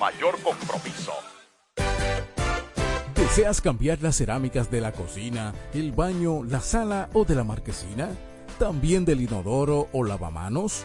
mayor compromiso. ¿Deseas cambiar las cerámicas de la cocina, el baño, la sala o de la marquesina? ¿También del inodoro o lavamanos?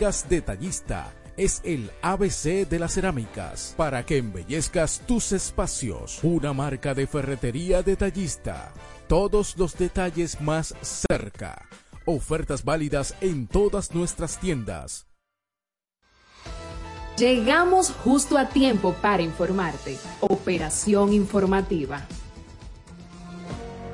Detallista es el ABC de las cerámicas para que embellezcas tus espacios. Una marca de ferretería detallista. Todos los detalles más cerca. Ofertas válidas en todas nuestras tiendas. Llegamos justo a tiempo para informarte. Operación informativa.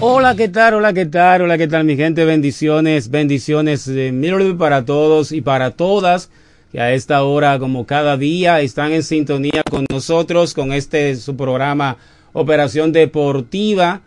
Hola, ¿qué tal? Hola, ¿qué tal? Hola, ¿qué tal, mi gente? Bendiciones, bendiciones eh, para todos y para todas que a esta hora, como cada día, están en sintonía con nosotros, con este su programa Operación Deportiva,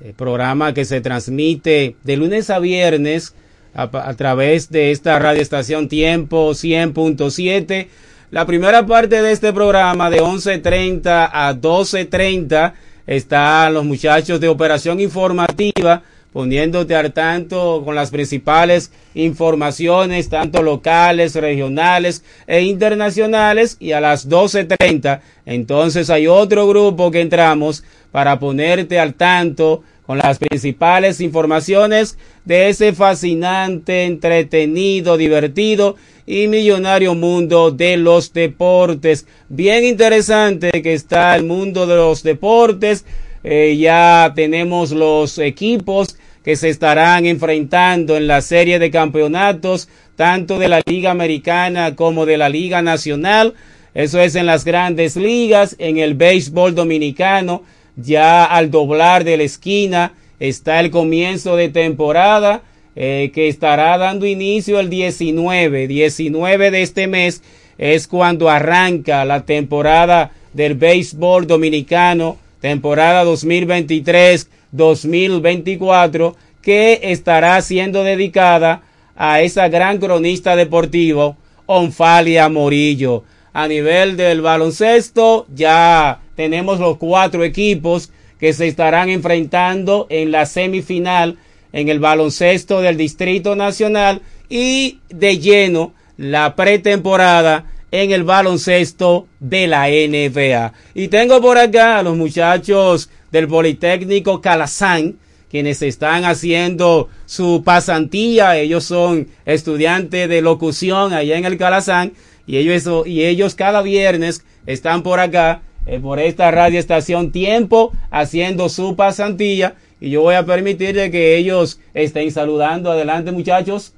eh, programa que se transmite de lunes a viernes a, a través de esta radioestación Tiempo 100.7. La primera parte de este programa de 11.30 a 12.30 están los muchachos de Operación Informativa poniéndote al tanto con las principales informaciones, tanto locales, regionales e internacionales, y a las 12.30, entonces hay otro grupo que entramos para ponerte al tanto con las principales informaciones de ese fascinante, entretenido, divertido y millonario mundo de los deportes. Bien interesante que está el mundo de los deportes. Eh, ya tenemos los equipos que se estarán enfrentando en la serie de campeonatos, tanto de la Liga Americana como de la Liga Nacional. Eso es en las grandes ligas, en el béisbol dominicano, ya al doblar de la esquina está el comienzo de temporada eh, que estará dando inicio el 19, 19 de este mes es cuando arranca la temporada del béisbol dominicano, temporada 2023-2024, que estará siendo dedicada a esa gran cronista deportivo, Onfalia Morillo. A nivel del baloncesto, ya tenemos los cuatro equipos que se estarán enfrentando en la semifinal en el baloncesto del Distrito Nacional y de lleno la pretemporada en el baloncesto de la NBA. Y tengo por acá a los muchachos del Politécnico Calazán, quienes están haciendo su pasantía. Ellos son estudiantes de locución allá en el Calazán y ellos, y ellos cada viernes están por acá, eh, por esta radioestación Tiempo, haciendo su pasantía y yo voy a permitirle que ellos estén saludando. Adelante muchachos.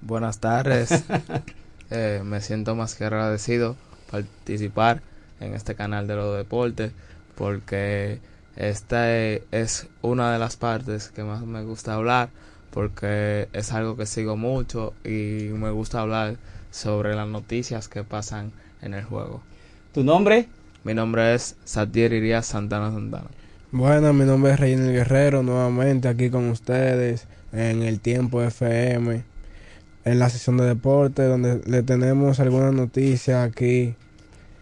Buenas tardes. eh, me siento más que agradecido participar en este canal de los deportes porque esta es una de las partes que más me gusta hablar porque es algo que sigo mucho y me gusta hablar sobre las noticias que pasan en el juego. ¿Tu nombre? Mi nombre es Satier Iría Santana Santana. Bueno, mi nombre es Reynel Guerrero, nuevamente aquí con ustedes en el Tiempo FM, en la sesión de deporte, donde le tenemos algunas noticias aquí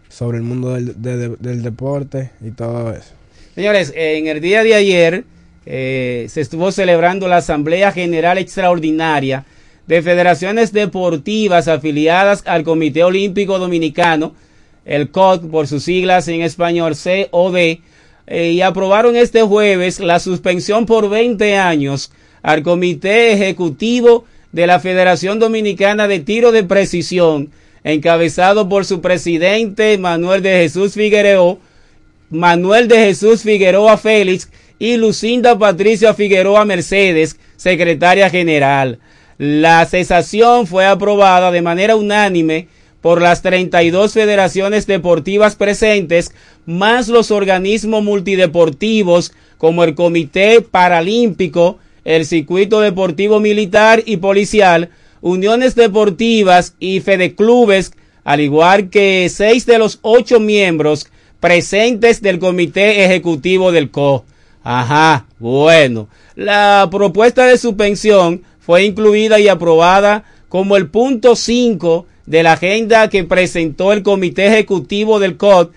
sobre el mundo del, del deporte y todo eso. Señores, en el día de ayer eh, se estuvo celebrando la Asamblea General Extraordinaria de Federaciones Deportivas afiliadas al Comité Olímpico Dominicano, el COD por sus siglas en español COD eh, y aprobaron este jueves la suspensión por 20 años al Comité Ejecutivo de la Federación Dominicana de Tiro de Precisión, encabezado por su presidente Manuel de Jesús Figueroa, Manuel de Jesús Figueroa Félix y Lucinda Patricia Figueroa Mercedes, secretaria general. La cesación fue aprobada de manera unánime por las 32 federaciones deportivas presentes, más los organismos multideportivos como el Comité Paralímpico, el Circuito Deportivo Militar y Policial, uniones deportivas y fedeclubes, al igual que seis de los ocho miembros presentes del Comité Ejecutivo del CO. Ajá, bueno. La propuesta de suspensión fue incluida y aprobada como el punto 5 de la agenda que presentó el Comité Ejecutivo del COD,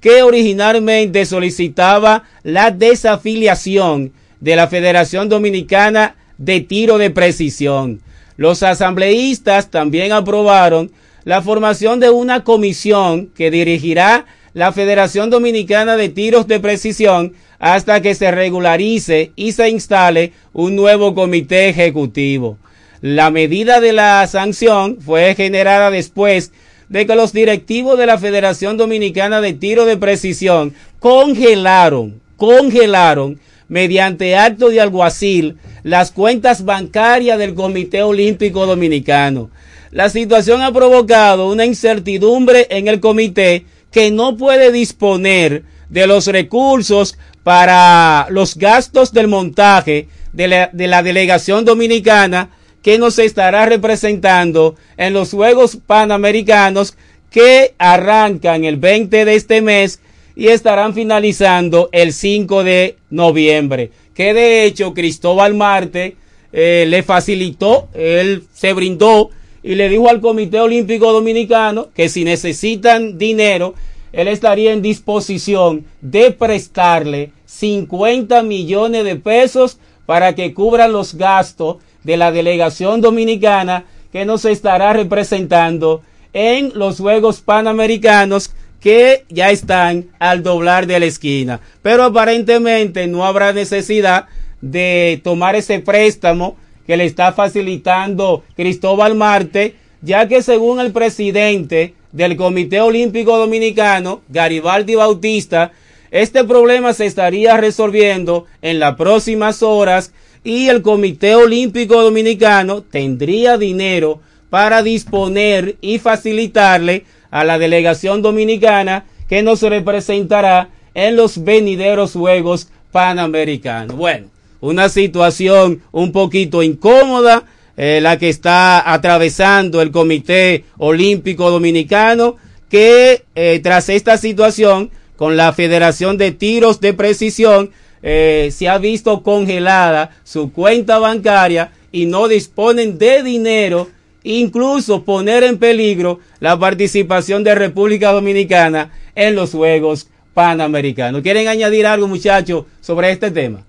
que originalmente solicitaba la desafiliación de la Federación Dominicana de Tiro de Precisión. Los asambleístas también aprobaron la formación de una comisión que dirigirá la Federación Dominicana de Tiros de Precisión hasta que se regularice y se instale un nuevo comité ejecutivo. La medida de la sanción fue generada después de que los directivos de la Federación Dominicana de Tiro de Precisión congelaron, congelaron mediante acto de alguacil las cuentas bancarias del Comité Olímpico Dominicano. La situación ha provocado una incertidumbre en el comité que no puede disponer de los recursos para los gastos del montaje de la, de la delegación dominicana que nos estará representando en los Juegos Panamericanos que arrancan el 20 de este mes y estarán finalizando el 5 de noviembre. Que de hecho Cristóbal Marte eh, le facilitó, él se brindó y le dijo al Comité Olímpico Dominicano que si necesitan dinero, él estaría en disposición de prestarle 50 millones de pesos para que cubran los gastos de la delegación dominicana que nos estará representando en los Juegos Panamericanos que ya están al doblar de la esquina. Pero aparentemente no habrá necesidad de tomar ese préstamo que le está facilitando Cristóbal Marte, ya que según el presidente del Comité Olímpico Dominicano, Garibaldi Bautista, este problema se estaría resolviendo en las próximas horas y el Comité Olímpico Dominicano tendría dinero para disponer y facilitarle a la delegación dominicana que nos representará en los venideros Juegos Panamericanos. Bueno, una situación un poquito incómoda, eh, la que está atravesando el Comité Olímpico Dominicano, que eh, tras esta situación con la Federación de Tiros de Precisión, eh, se ha visto congelada su cuenta bancaria y no disponen de dinero incluso poner en peligro la participación de República Dominicana en los Juegos Panamericanos. ¿Quieren añadir algo, muchachos, sobre este tema?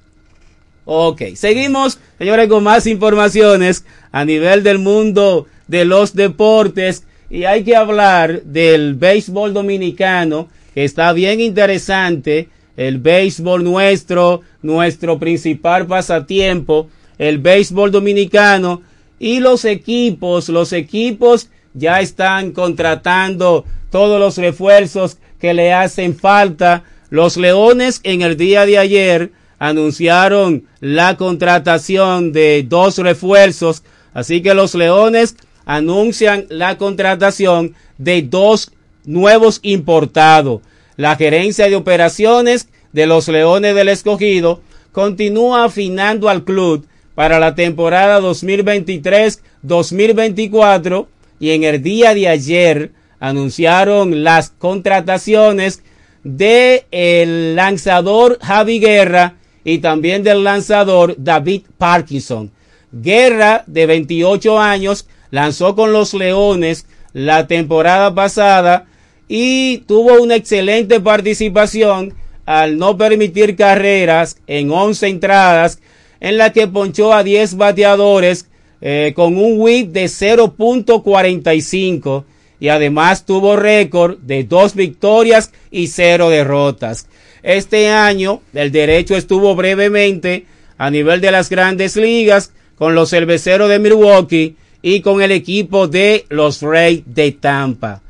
Ok, seguimos, señores, con más informaciones a nivel del mundo de los deportes y hay que hablar del béisbol dominicano, que está bien interesante, el béisbol nuestro, nuestro principal pasatiempo, el béisbol dominicano, y los equipos, los equipos ya están contratando todos los refuerzos que le hacen falta. Los Leones en el día de ayer anunciaron la contratación de dos refuerzos. Así que los Leones anuncian la contratación de dos nuevos importados. La gerencia de operaciones de los Leones del Escogido continúa afinando al club para la temporada 2023-2024 y en el día de ayer anunciaron las contrataciones de el lanzador Javi Guerra y también del lanzador David Parkinson. Guerra, de 28 años, lanzó con los Leones la temporada pasada y tuvo una excelente participación al no permitir carreras en 11 entradas en la que ponchó a 10 bateadores eh, con un whip de 0.45 y además tuvo récord de dos victorias y cero derrotas. Este año el derecho estuvo brevemente a nivel de las grandes ligas con los cerveceros de Milwaukee y con el equipo de los Rays de Tampa.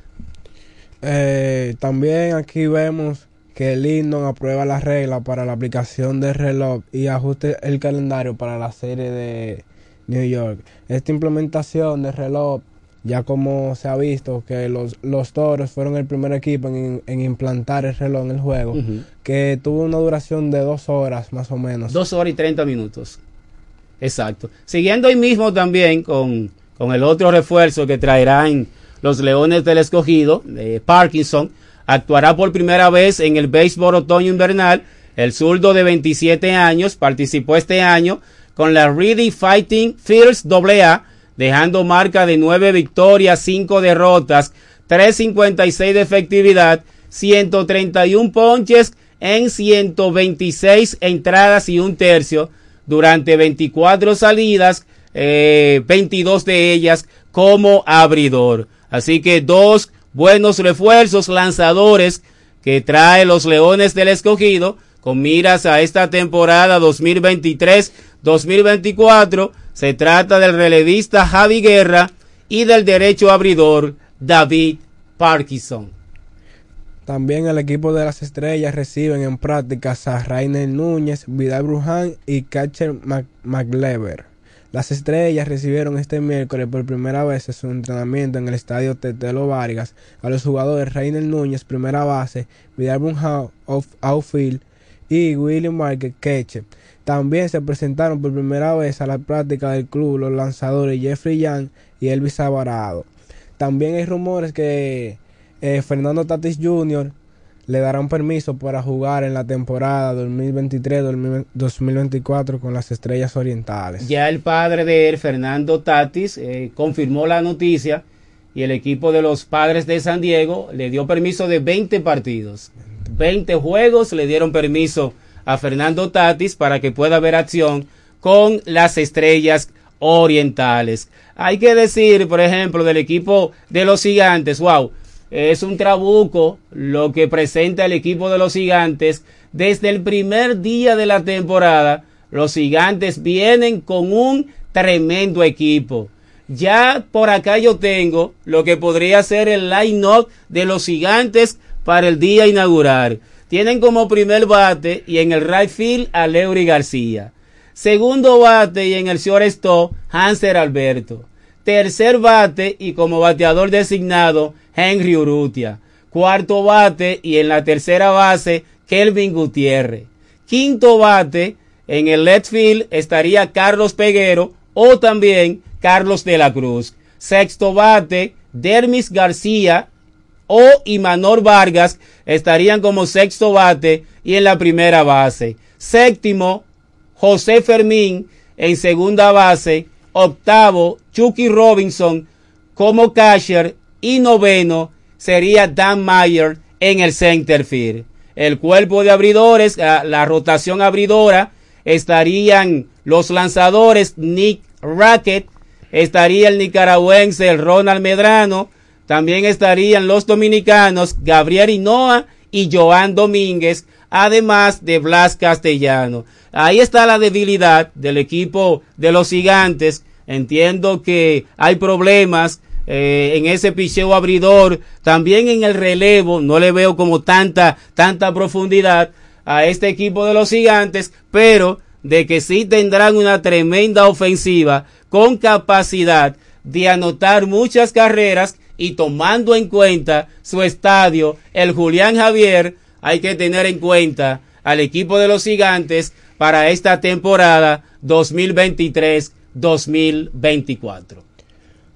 Eh, también aquí vemos que el Lindon aprueba las reglas para la aplicación del reloj y ajuste el calendario para la serie de New York. Esta implementación del reloj, ya como se ha visto que los, los toros fueron el primer equipo en, en implantar el reloj en el juego, que tuvo una duración de dos horas más o menos. Dos horas y 30 minutos. Exacto. Siguiendo ahí mismo también con, con el otro refuerzo que traerán los Leones del Escogido, eh, Parkinson, actuará por primera vez en el béisbol otoño invernal. El zurdo de 27 años participó este año con la Reedy Fighting First AA, dejando marca de 9 victorias, 5 derrotas, 3.56 de efectividad, 131 ponches en 126 entradas y un tercio durante 24 salidas, eh, 22 de ellas como abridor. Así que dos buenos refuerzos lanzadores que trae los Leones del Escogido con miras a esta temporada 2023-2024. Se trata del relevista Javi Guerra y del derecho abridor David Parkinson. También el equipo de las estrellas reciben en prácticas a Rainer Núñez, Vidal Bruján y Catcher McLever. Las estrellas recibieron este miércoles por primera vez su entrenamiento en el estadio Tetelo Vargas a los jugadores Rainer Núñez, primera base, Vidal off- outfield y William Market Catcher. También se presentaron por primera vez a la práctica del club los lanzadores Jeffrey Young y Elvis Alvarado. También hay rumores que eh, Fernando Tatis Jr. le darán permiso para jugar en la temporada 2023-2024 con las Estrellas Orientales. Ya el padre de él, Fernando Tatis, eh, confirmó la noticia y el equipo de los padres de San Diego le dio permiso de 20 partidos. 20 juegos le dieron permiso a Fernando Tatis para que pueda ver acción con las estrellas orientales. Hay que decir, por ejemplo, del equipo de los gigantes, wow, es un trabuco lo que presenta el equipo de los gigantes. Desde el primer día de la temporada, los gigantes vienen con un tremendo equipo. Ya por acá yo tengo lo que podría ser el line-up de los gigantes para el día inaugural. Tienen como primer bate y en el right field a Leury García. Segundo bate y en el shortstop Hanser Alberto. Tercer bate y como bateador designado Henry Urrutia. Cuarto bate y en la tercera base Kelvin Gutiérrez. Quinto bate en el left field estaría Carlos Peguero o también Carlos de la Cruz. Sexto bate Dermis García o Imanor Vargas estarían como sexto bate y en la primera base. Séptimo, José Fermín en segunda base. Octavo, Chucky Robinson como catcher. Y noveno sería Dan Mayer en el center field. El cuerpo de abridores, la, rotación abridora, estarían los lanzadores Nick Rackett, estaría el nicaragüense Ronald Medrano, también estarían los dominicanos Gabriel Hinoa y Joan Domínguez, además de Blas Castellano. Ahí está la debilidad del equipo de los gigantes. Entiendo que hay problemas eh, en ese picheo abridor, también en el relevo, no le veo como tanta, tanta profundidad a este equipo de los gigantes, pero de que sí tendrán una tremenda ofensiva con capacidad de anotar muchas carreras y tomando en cuenta su estadio, el Julián Javier, hay que tener en cuenta al equipo de los gigantes para esta temporada 2023-2024.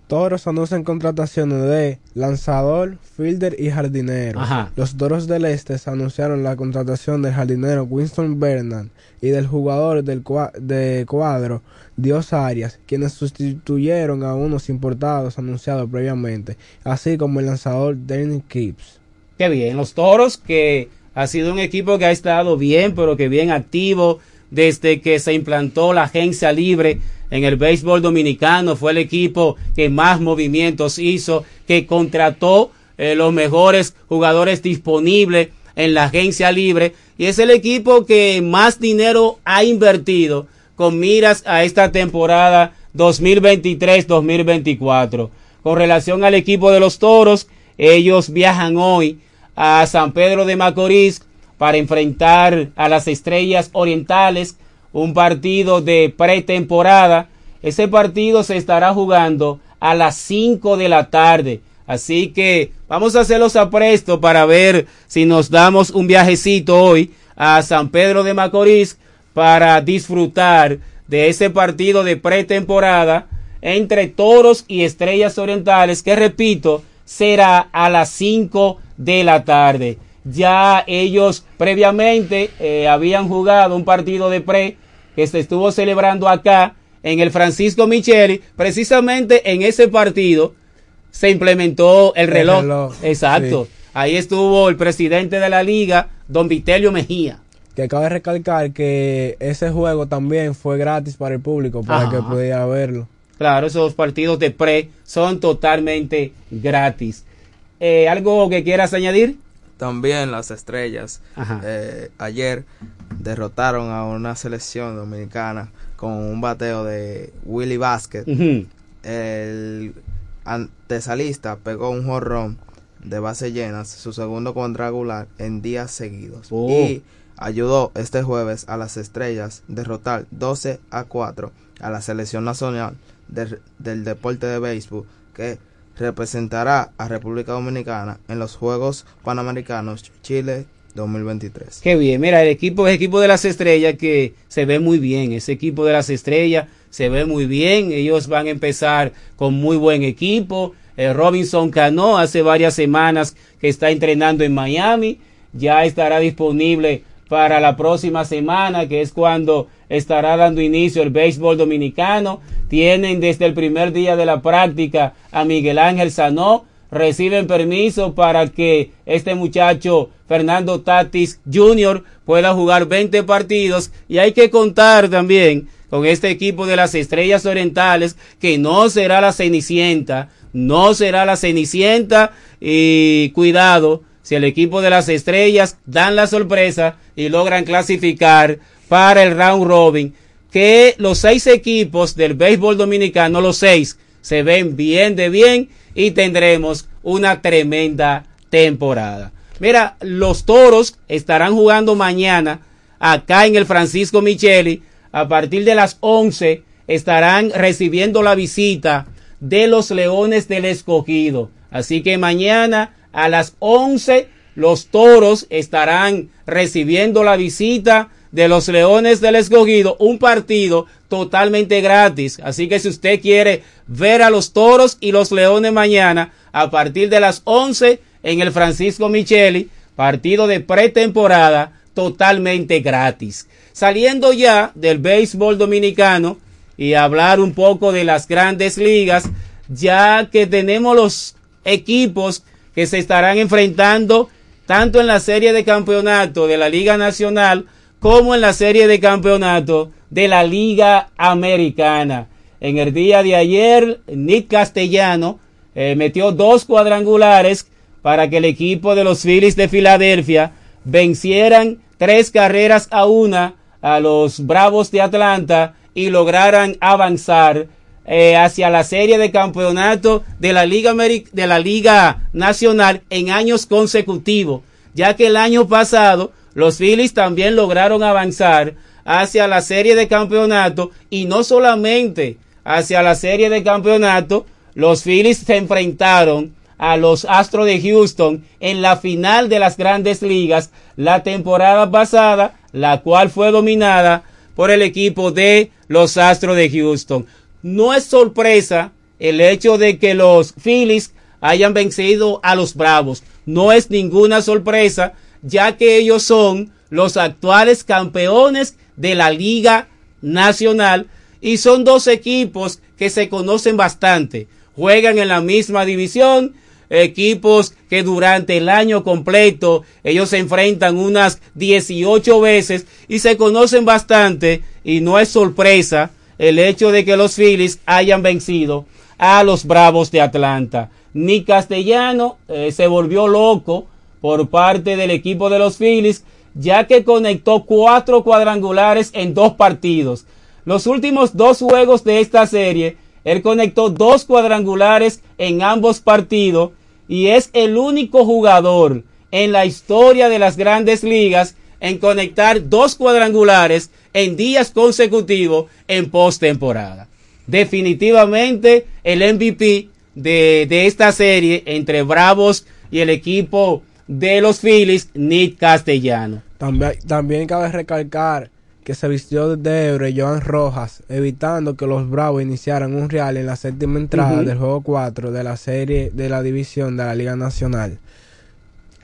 Toros anuncian contrataciones de lanzador, fielder y jardinero. Ajá. Los Toros del Este anunciaron la contratación del jardinero Winston Bernard y del jugador del cua- de cuadro Dios Arias, quienes sustituyeron a unos importados anunciados previamente, así como el lanzador Danny Gibbs. Qué bien, los toros que ha sido un equipo que ha estado bien, pero que bien activo desde que se implantó la agencia libre en el béisbol dominicano. Fue el equipo que más movimientos hizo, que contrató eh, los mejores jugadores disponibles en la agencia libre y es el equipo que más dinero ha invertido con miras a esta temporada 2023-2024. Con relación al equipo de los Toros, ellos viajan hoy a San Pedro de Macorís para enfrentar a las Estrellas Orientales, un partido de pretemporada. Ese partido se estará jugando a las 5 de la tarde. Así que vamos a hacer los aprestos para ver si nos damos un viajecito hoy a San Pedro de Macorís para disfrutar de ese partido de pretemporada entre Toros y Estrellas Orientales, que repito, será a las 5 de la tarde. Ya ellos previamente eh, habían jugado un partido de pre que se estuvo celebrando acá en el Francisco Micheli. Precisamente en ese partido se implementó el reloj. El reloj, Exacto. sí. Ahí estuvo el presidente de la liga, don Vitelio Mejía. Que cabe recalcar que ese juego también fue gratis para el público, para Ajá. que pudiera verlo. Claro, esos partidos de pre son totalmente gratis. Eh, ¿Algo que quieras añadir? También las estrellas eh, ayer derrotaron a una selección dominicana con un bateo de Willy Vázquez. Ujú. El antesalista pegó un jorrón de base llenas, su segundo cuadrangular en días seguidos. Oh. Y ayudó este jueves a las estrellas derrotar 12 a 4 a la selección nacional del, del deporte de béisbol que representará a República Dominicana en los Juegos Panamericanos Chile 2023. Qué bien, mira, el equipo equipo de las estrellas que se ve muy bien. Ese equipo de las estrellas se ve muy bien. Ellos van a empezar con muy buen equipo. Eh, Robinson Cano hace varias semanas que está entrenando en Miami. Ya estará disponible para la próxima semana, que es cuando estará dando inicio el béisbol dominicano. Tienen desde el primer día de la práctica a Miguel Ángel Sanó. Reciben permiso para que este muchacho Fernando Tatis Jr. pueda jugar 20 partidos. Y hay que contar también con este equipo de las Estrellas Orientales que no será la Cenicienta. No será la Cenicienta. Y cuidado, si el equipo de las Estrellas dan la sorpresa y logran clasificar para el round robin, que los seis equipos del béisbol dominicano, los seis, se ven bien de bien y tendremos una tremenda temporada. Mira, los toros estarán jugando mañana acá en el Francisco Micheli. A partir de las 11 estarán recibiendo la visita de los Leones del Escogido. Así que mañana a las 11 los toros estarán recibiendo la visita de los Leones del Escogido, un partido totalmente gratis. Así que si usted quiere ver a los toros y los leones mañana, a partir de las 11 en el Francisco Micheli, partido de pretemporada totalmente gratis. Saliendo ya del béisbol dominicano y hablar un poco de las grandes ligas, ya que tenemos los equipos que se estarán enfrentando tanto en la serie de campeonato de la Liga Nacional como en la serie de campeonato de la Liga Americana. En el día de ayer, Nick Castellano eh, metió dos cuadrangulares para que el equipo de los Phillies de Filadelfia vencieran tres carreras a una a los Bravos de Atlanta y lograran avanzar eh, hacia la serie de campeonato de la Liga de la Liga Nacional en años consecutivos, ya que el año pasado los Phillies también lograron avanzar hacia la serie de campeonato y no solamente hacia la serie de campeonato, los Phillies se enfrentaron a los Astros de Houston en la final de las grandes ligas la temporada pasada, la cual fue dominada por el equipo de los Astros de Houston. No es sorpresa el hecho de que los Phillies hayan vencido a los Bravos. No es ninguna sorpresa, ya que ellos son los actuales campeones de la Liga Nacional y son dos equipos que se conocen bastante. Juegan en la misma división, equipos que durante el año completo ellos se enfrentan unas 18 veces y se conocen bastante y no es sorpresa el hecho de que los Phillies hayan vencido a los Bravos de Atlanta. Ni Castellano eh, se volvió loco por parte del equipo de los Phillies, ya que conectó cuatro cuadrangulares en dos partidos. Los últimos dos juegos de esta serie, él conectó dos cuadrangulares en ambos partidos y es el único jugador en la historia de las grandes ligas en conectar dos cuadrangulares en días consecutivos en postemporada. Definitivamente el MVP de, de, esta serie entre Bravos y el equipo de los Phillies, Nick Castellano. También, también cabe recalcar que se vistió de héroe Joan Rojas, evitando que los Bravos iniciaran un real en la séptima entrada uh -huh. del juego 4 de la serie de la división de la Liga Nacional.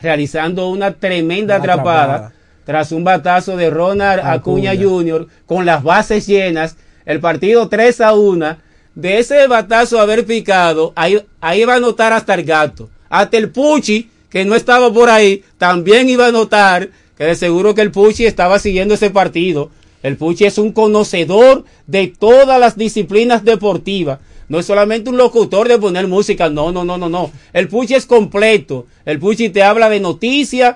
Realizando una tremenda una atrapada, atrapada, tras un batazo de Ronald Acuña, Acuña Jr. con las bases llenas, el partido 3 a 1. De ese batazo haber picado, ahí, ahí va a notar hasta el gato. Hasta el Puchi, que no estaba por ahí, también iba a notar que de seguro que el Puchi estaba siguiendo ese partido. El Puchi es un conocedor de todas las disciplinas deportivas. No es solamente un locutor de poner música, no, no, no, no, no. El Puchi es completo. El Puchi te habla de noticias,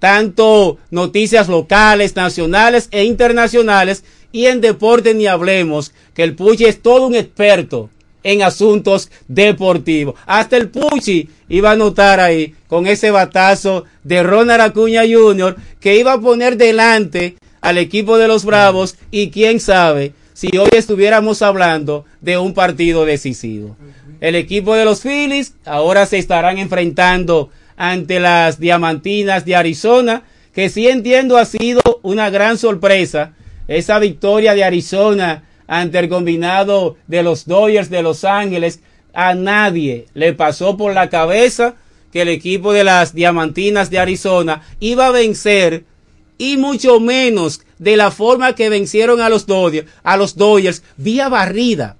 tanto noticias locales, nacionales e internacionales. Y en deporte ni hablemos, que el Puchi es todo un experto en asuntos deportivos. Hasta el Puchi iba a notar ahí con ese batazo de Ronald Acuña Jr. que iba a poner delante al equipo de los Bravos y quién sabe si hoy estuviéramos hablando de un partido decisivo. El equipo de los Phillies ahora se estarán enfrentando ante las Diamantinas de Arizona, que sí entiendo ha sido una gran sorpresa esa victoria de Arizona ante el combinado de los Dodgers de Los Ángeles. A nadie le pasó por la cabeza que el equipo de las Diamantinas de Arizona iba a vencer y mucho menos de la forma que vencieron a los Dodgers, a los Dodgers vía barrida,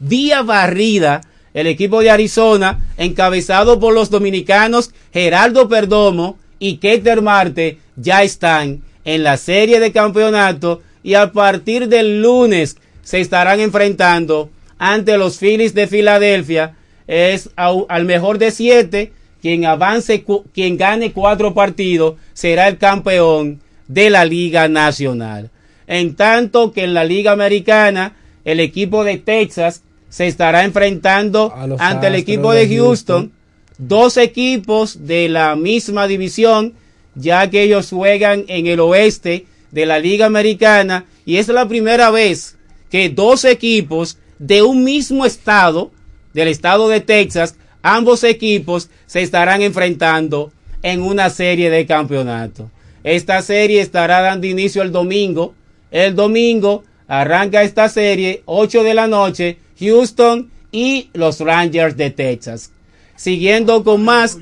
vía barrida. El equipo de Arizona, encabezado por los dominicanos Geraldo Perdomo y Keter Marte, ya están en la serie de campeonato y a partir del lunes se estarán enfrentando ante los Phillies de Filadelfia. Es al mejor de siete. Quien avance, quien gane cuatro partidos será el campeón de la Liga Nacional. En tanto que en la Liga Americana, el equipo de Texas se estará enfrentando ante el equipo de Houston, Houston, dos equipos de la misma división, ya que ellos juegan en el oeste de la Liga Americana y es la primera vez que dos equipos de un mismo estado, del estado de Texas, ambos equipos se estarán enfrentando en una serie de campeonato. Esta serie estará dando inicio el domingo. El domingo arranca esta serie, 8 de la noche, Houston y los Rangers de Texas. Siguiendo con más,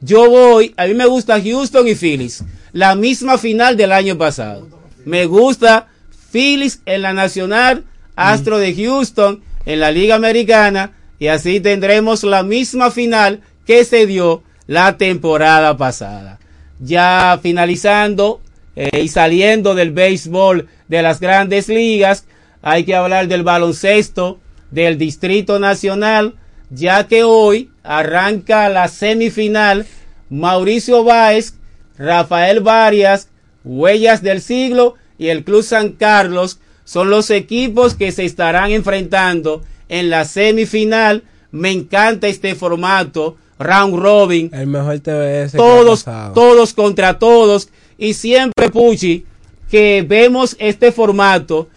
yo voy, a mí me gusta Houston y Phillies, la misma final del año pasado. Me gusta Phillies en la Nacional, Astro de Houston en la Liga Americana y así tendremos la misma final que se dio la temporada pasada. Ya finalizando eh, y saliendo del béisbol de las grandes ligas, hay que hablar del baloncesto del Distrito Nacional, ya que hoy arranca la semifinal Mauricio Báez, Rafael Varias, Huellas del Siglo y el Club San Carlos son los equipos que se estarán enfrentando en la semifinal. Me encanta este formato, round robin. El mejor TBS. Todos, todos contra todos. Y siempre, Puchi, que vemos este formato,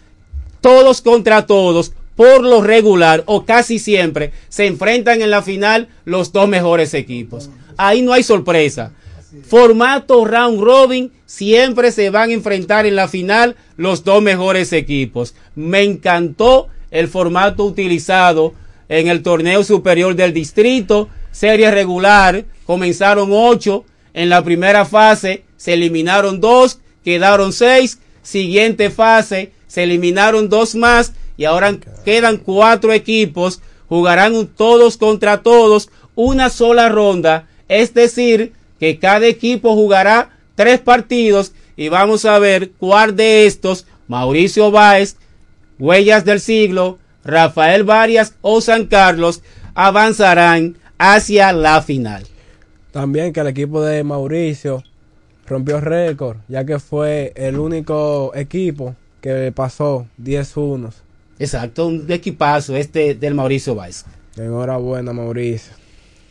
todos contra todos, por lo regular o casi siempre, se enfrentan en la final los dos mejores equipos. Ahí no hay sorpresa. Formato round robin, siempre se van a enfrentar en la final los dos mejores equipos. Me encantó el formato utilizado en el torneo superior del distrito, serie regular, comenzaron ocho, en la primera fase se eliminaron dos, quedaron seis, siguiente fase se eliminaron dos más y ahora quedan cuatro equipos, jugarán todos contra todos una sola ronda, es decir, que cada equipo jugará tres partidos y vamos a ver cuál de estos, Mauricio Báez, Huellas del Siglo, Rafael Varias o San Carlos, avanzarán hacia la final. También que el equipo de Mauricio rompió récord, ya que fue el único equipo que pasó 10 unos. Exacto, un equipazo este del Mauricio Valls. Enhorabuena, Mauricio.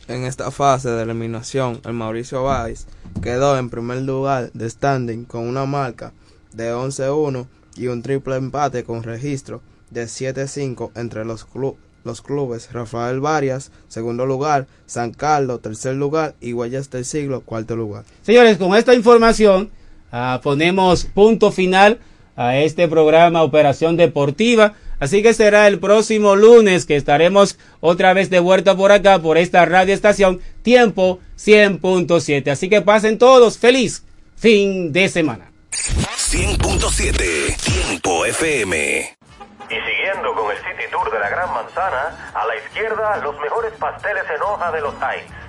En esta fase de eliminación, el Mauricio Valls quedó en primer lugar de standing con una marca de 11-1 y un triple empate con registro de 7-5 entre los, clu- los clubes Rafael Varias, segundo lugar, San Carlos, tercer lugar y Huellas del Siglo, cuarto lugar. Señores, con esta información ah, ponemos punto final a este programa Operación Deportiva. Así que será el próximo lunes que estaremos otra vez de vuelta por acá, por esta radio estación, tiempo 100.7. Así que pasen todos feliz fin de semana. 100.7 Tiempo FM. Y siguiendo con el City Tour de la Gran Manzana, a la izquierda los mejores pasteles en hoja de los Heights.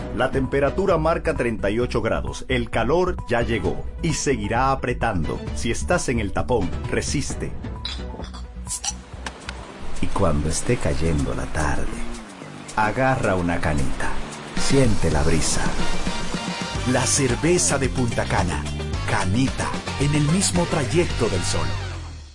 La temperatura marca 38 grados, el calor ya llegó y seguirá apretando. Si estás en el tapón, resiste. Y cuando esté cayendo la tarde, agarra una canita, siente la brisa. La cerveza de Punta Cana, canita, en el mismo trayecto del sol.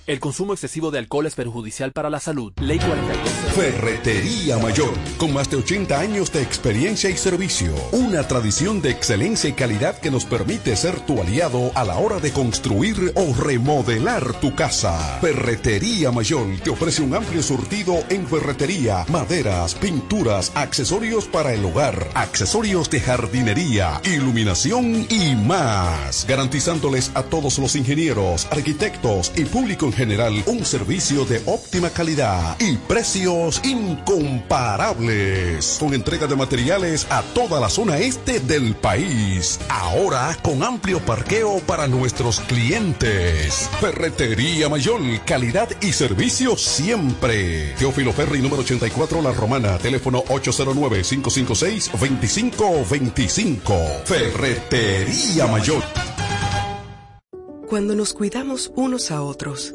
El consumo excesivo de alcohol es perjudicial para la salud. Ley 42. Ferretería Mayor, con más de 80 años de experiencia y servicio. Una tradición de excelencia y calidad que nos permite ser tu aliado a la hora de construir o remodelar tu casa. Ferretería Mayor te ofrece un amplio surtido en ferretería, maderas, pinturas, accesorios para el hogar, accesorios de jardinería, iluminación y más. Garantizándoles a todos los ingenieros, arquitectos y público general un servicio de óptima calidad y precios incomparables. Con entrega de materiales a toda la zona este del país. Ahora con amplio parqueo para nuestros clientes. Ferretería Mayor, calidad y servicio siempre. Teófilo Ferri número 84 La Romana, teléfono 809-556-2525. Ferretería Mayor. Cuando nos cuidamos unos a otros,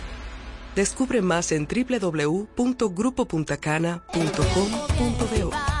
Descubre más en www.grupopuntacana.com.do.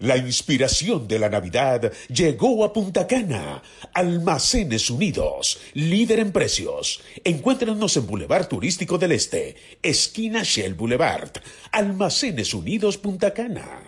La inspiración de la Navidad llegó a Punta Cana. Almacenes Unidos, líder en precios. Encuéntranos en Boulevard Turístico del Este, esquina Shell Boulevard. Almacenes Unidos Punta Cana.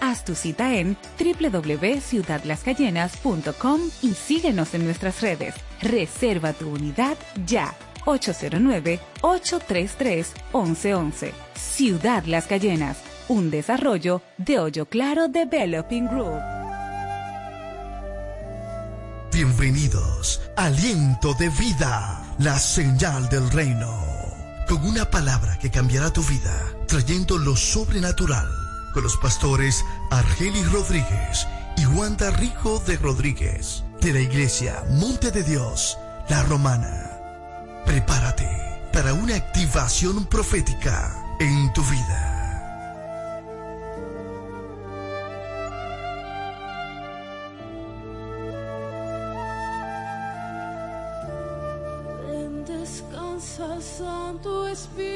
Haz tu cita en www.ciudadlascayenas.com y síguenos en nuestras redes. Reserva tu unidad ya. 809-833-1111. Ciudad Las Cayenas, un desarrollo de Hoyo Claro Developing Group. Bienvenidos, aliento de vida, la señal del reino. Con una palabra que cambiará tu vida, trayendo lo sobrenatural con los pastores Argelis Rodríguez y Wanda Rico de Rodríguez de la iglesia Monte de Dios, La Romana. Prepárate para una activación profética en tu vida. Santo Espíritu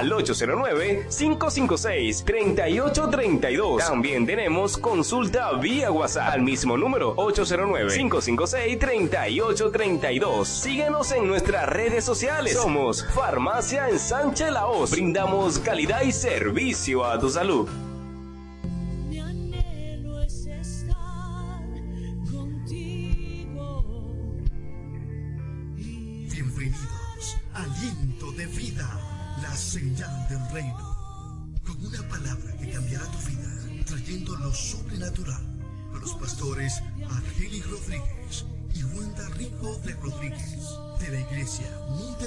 al 809-556-3832. También tenemos consulta vía WhatsApp al mismo número 809-556-3832. Síguenos en nuestras redes sociales. Somos Farmacia en Sánchez Laos. Brindamos calidad y servicio a tu salud.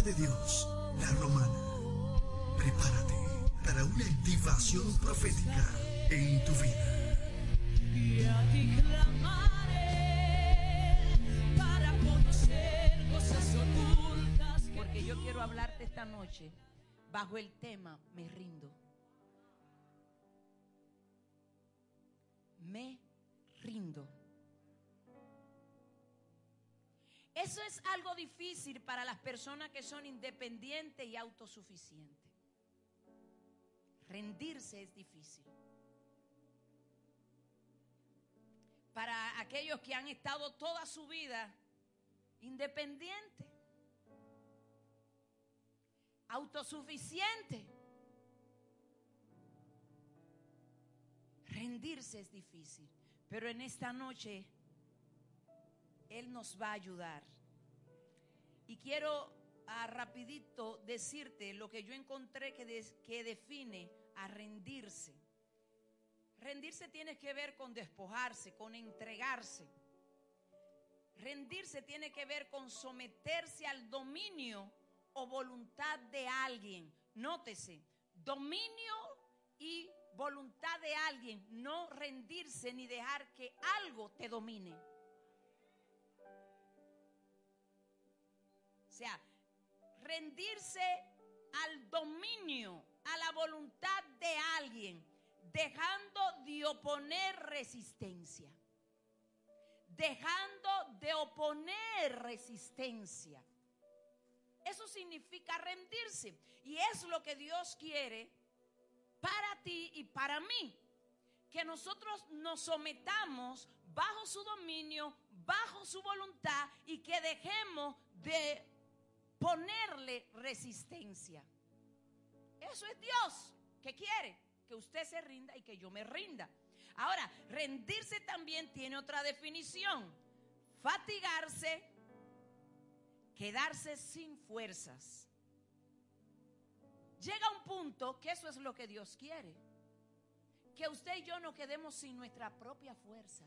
De Dios, la Romana. Prepárate para una activación profética en tu vida. Y a ti clamaré para conocer cosas ocultas. Porque yo quiero hablarte esta noche bajo el tema Me rindo. Me rindo. Eso es algo difícil para las personas que son independientes y autosuficientes. Rendirse es difícil. Para aquellos que han estado toda su vida independientes, autosuficientes. Rendirse es difícil, pero en esta noche Él nos va a ayudar. Y quiero a rapidito decirte lo que yo encontré que, que define a rendirse. Rendirse tiene que ver con despojarse, con entregarse. Rendirse tiene que ver con someterse al dominio o voluntad de alguien. Nótese, dominio y voluntad de alguien. No rendirse ni dejar que algo te domine. Sea, rendirse al dominio, a la voluntad de alguien, dejando de oponer resistencia. Dejando de oponer resistencia. Eso significa rendirse. Y es lo que Dios quiere para ti y para mí. Que nosotros nos sometamos bajo su dominio, bajo su voluntad y que dejemos de ponerle resistencia. Eso es Dios que quiere que usted se rinda y que yo me rinda. Ahora, rendirse también tiene otra definición. Fatigarse, quedarse sin fuerzas. Llega un punto que eso es lo que Dios quiere. Que usted y yo nos quedemos sin nuestra propia fuerza.